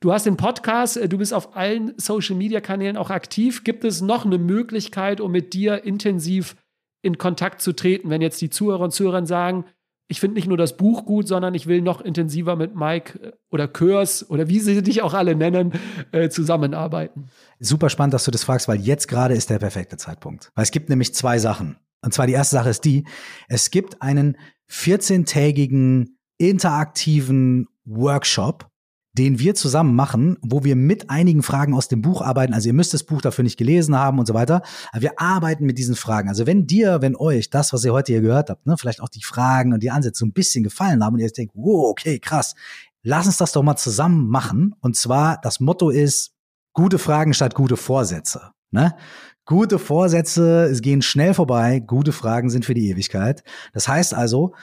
Du hast den Podcast, äh, du bist auf allen Social-Media-Kanälen auch aktiv. Gibt es noch eine Möglichkeit, um mit dir intensiv in Kontakt zu treten, wenn jetzt die Zuhörer und Zuhörer sagen, ich finde nicht nur das Buch gut, sondern ich will noch intensiver mit Mike äh, oder Körs oder wie sie dich auch alle nennen, äh, zusammenarbeiten. Super spannend, dass du das fragst, weil jetzt gerade ist der perfekte Zeitpunkt. Weil es gibt nämlich zwei Sachen. Und zwar die erste Sache ist die, es gibt einen 14-tägigen interaktiven Workshop, den wir zusammen machen, wo wir mit einigen Fragen aus dem Buch arbeiten. Also ihr müsst das Buch dafür nicht gelesen haben und so weiter. Aber wir arbeiten mit diesen Fragen. Also wenn dir, wenn euch das, was ihr heute hier gehört habt, ne, vielleicht auch die Fragen und die Ansätze so ein bisschen gefallen haben und ihr jetzt denkt, wow, okay, krass, lass uns das doch mal zusammen machen. Und zwar, das Motto ist, gute Fragen statt gute Vorsätze. Ne? Gute Vorsätze, es gehen schnell vorbei, gute Fragen sind für die Ewigkeit. Das heißt also,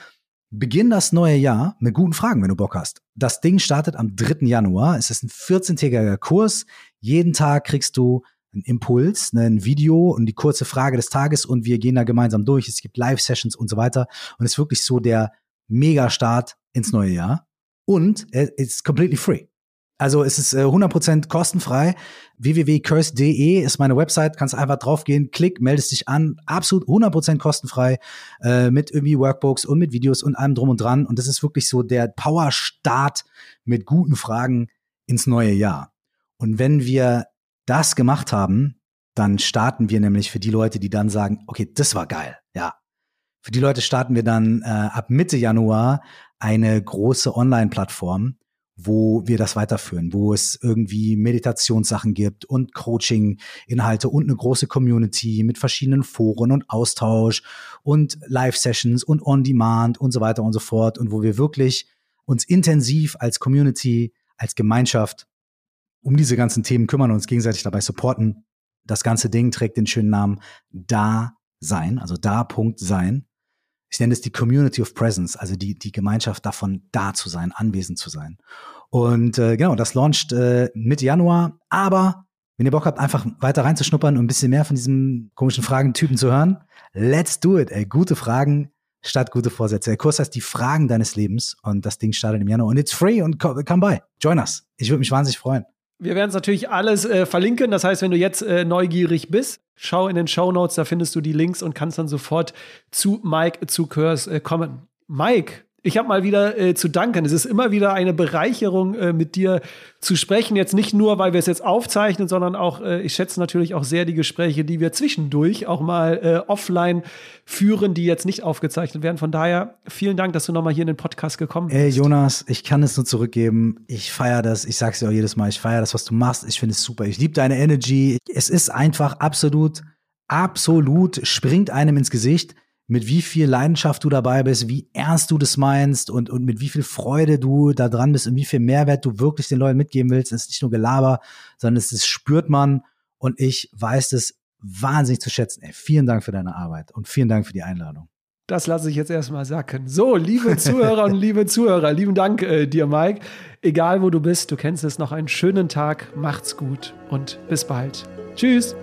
Beginn das neue Jahr mit guten Fragen, wenn du Bock hast. Das Ding startet am 3. Januar. Es ist ein 14-tägiger Kurs. Jeden Tag kriegst du einen Impuls, ne, ein Video und die kurze Frage des Tages und wir gehen da gemeinsam durch. Es gibt Live-Sessions und so weiter. Und es ist wirklich so der Mega-Start ins neue Jahr. Und es ist completely free. Also es ist äh, 100% kostenfrei. www.curse.de ist meine Website. Kannst einfach draufgehen, klick, meldest dich an. Absolut 100% kostenfrei äh, mit irgendwie Workbooks und mit Videos und allem drum und dran. Und das ist wirklich so der Power-Start mit guten Fragen ins neue Jahr. Und wenn wir das gemacht haben, dann starten wir nämlich für die Leute, die dann sagen, okay, das war geil, ja. Für die Leute starten wir dann äh, ab Mitte Januar eine große Online-Plattform, wo wir das weiterführen, wo es irgendwie Meditationssachen gibt und Coaching-Inhalte und eine große Community mit verschiedenen Foren und Austausch und Live-Sessions und On-Demand und so weiter und so fort und wo wir wirklich uns intensiv als Community, als Gemeinschaft um diese ganzen Themen kümmern und uns gegenseitig dabei supporten. Das ganze Ding trägt den schönen Namen Da sein, also da Punkt sein. Ich nenne es die Community of Presence, also die, die Gemeinschaft davon, da zu sein, anwesend zu sein. Und äh, genau, das launcht äh, Mitte Januar. Aber wenn ihr Bock habt, einfach weiter reinzuschnuppern und ein bisschen mehr von diesem komischen Fragentypen zu hören, let's do it. Ey, gute Fragen statt gute Vorsätze. Der Kurs heißt die Fragen deines Lebens und das Ding startet im Januar und it's free und come by. Join us. Ich würde mich wahnsinnig freuen. Wir werden es natürlich alles äh, verlinken. Das heißt, wenn du jetzt äh, neugierig bist, schau in den Show Notes, da findest du die Links und kannst dann sofort zu Mike zu Kurs äh, kommen. Mike, ich habe mal wieder äh, zu danken. Es ist immer wieder eine Bereicherung, äh, mit dir zu sprechen. Jetzt nicht nur, weil wir es jetzt aufzeichnen, sondern auch, äh, ich schätze natürlich auch sehr die Gespräche, die wir zwischendurch auch mal äh, offline führen, die jetzt nicht aufgezeichnet werden. Von daher vielen Dank, dass du nochmal hier in den Podcast gekommen bist. Ey, Jonas, ich kann es nur zurückgeben. Ich feiere das. Ich sag's dir auch jedes Mal. Ich feiere das, was du machst. Ich finde es super. Ich liebe deine Energy. Es ist einfach absolut, absolut springt einem ins Gesicht mit wie viel Leidenschaft du dabei bist, wie ernst du das meinst und, und mit wie viel Freude du da dran bist und wie viel Mehrwert du wirklich den Leuten mitgeben willst. Es ist nicht nur Gelaber, sondern es ist, spürt man und ich weiß das wahnsinnig zu schätzen. Ey, vielen Dank für deine Arbeit und vielen Dank für die Einladung. Das lasse ich jetzt erstmal sacken. So, liebe Zuhörer und liebe Zuhörer, lieben Dank äh, dir, Mike. Egal wo du bist, du kennst es noch einen schönen Tag, macht's gut und bis bald. Tschüss.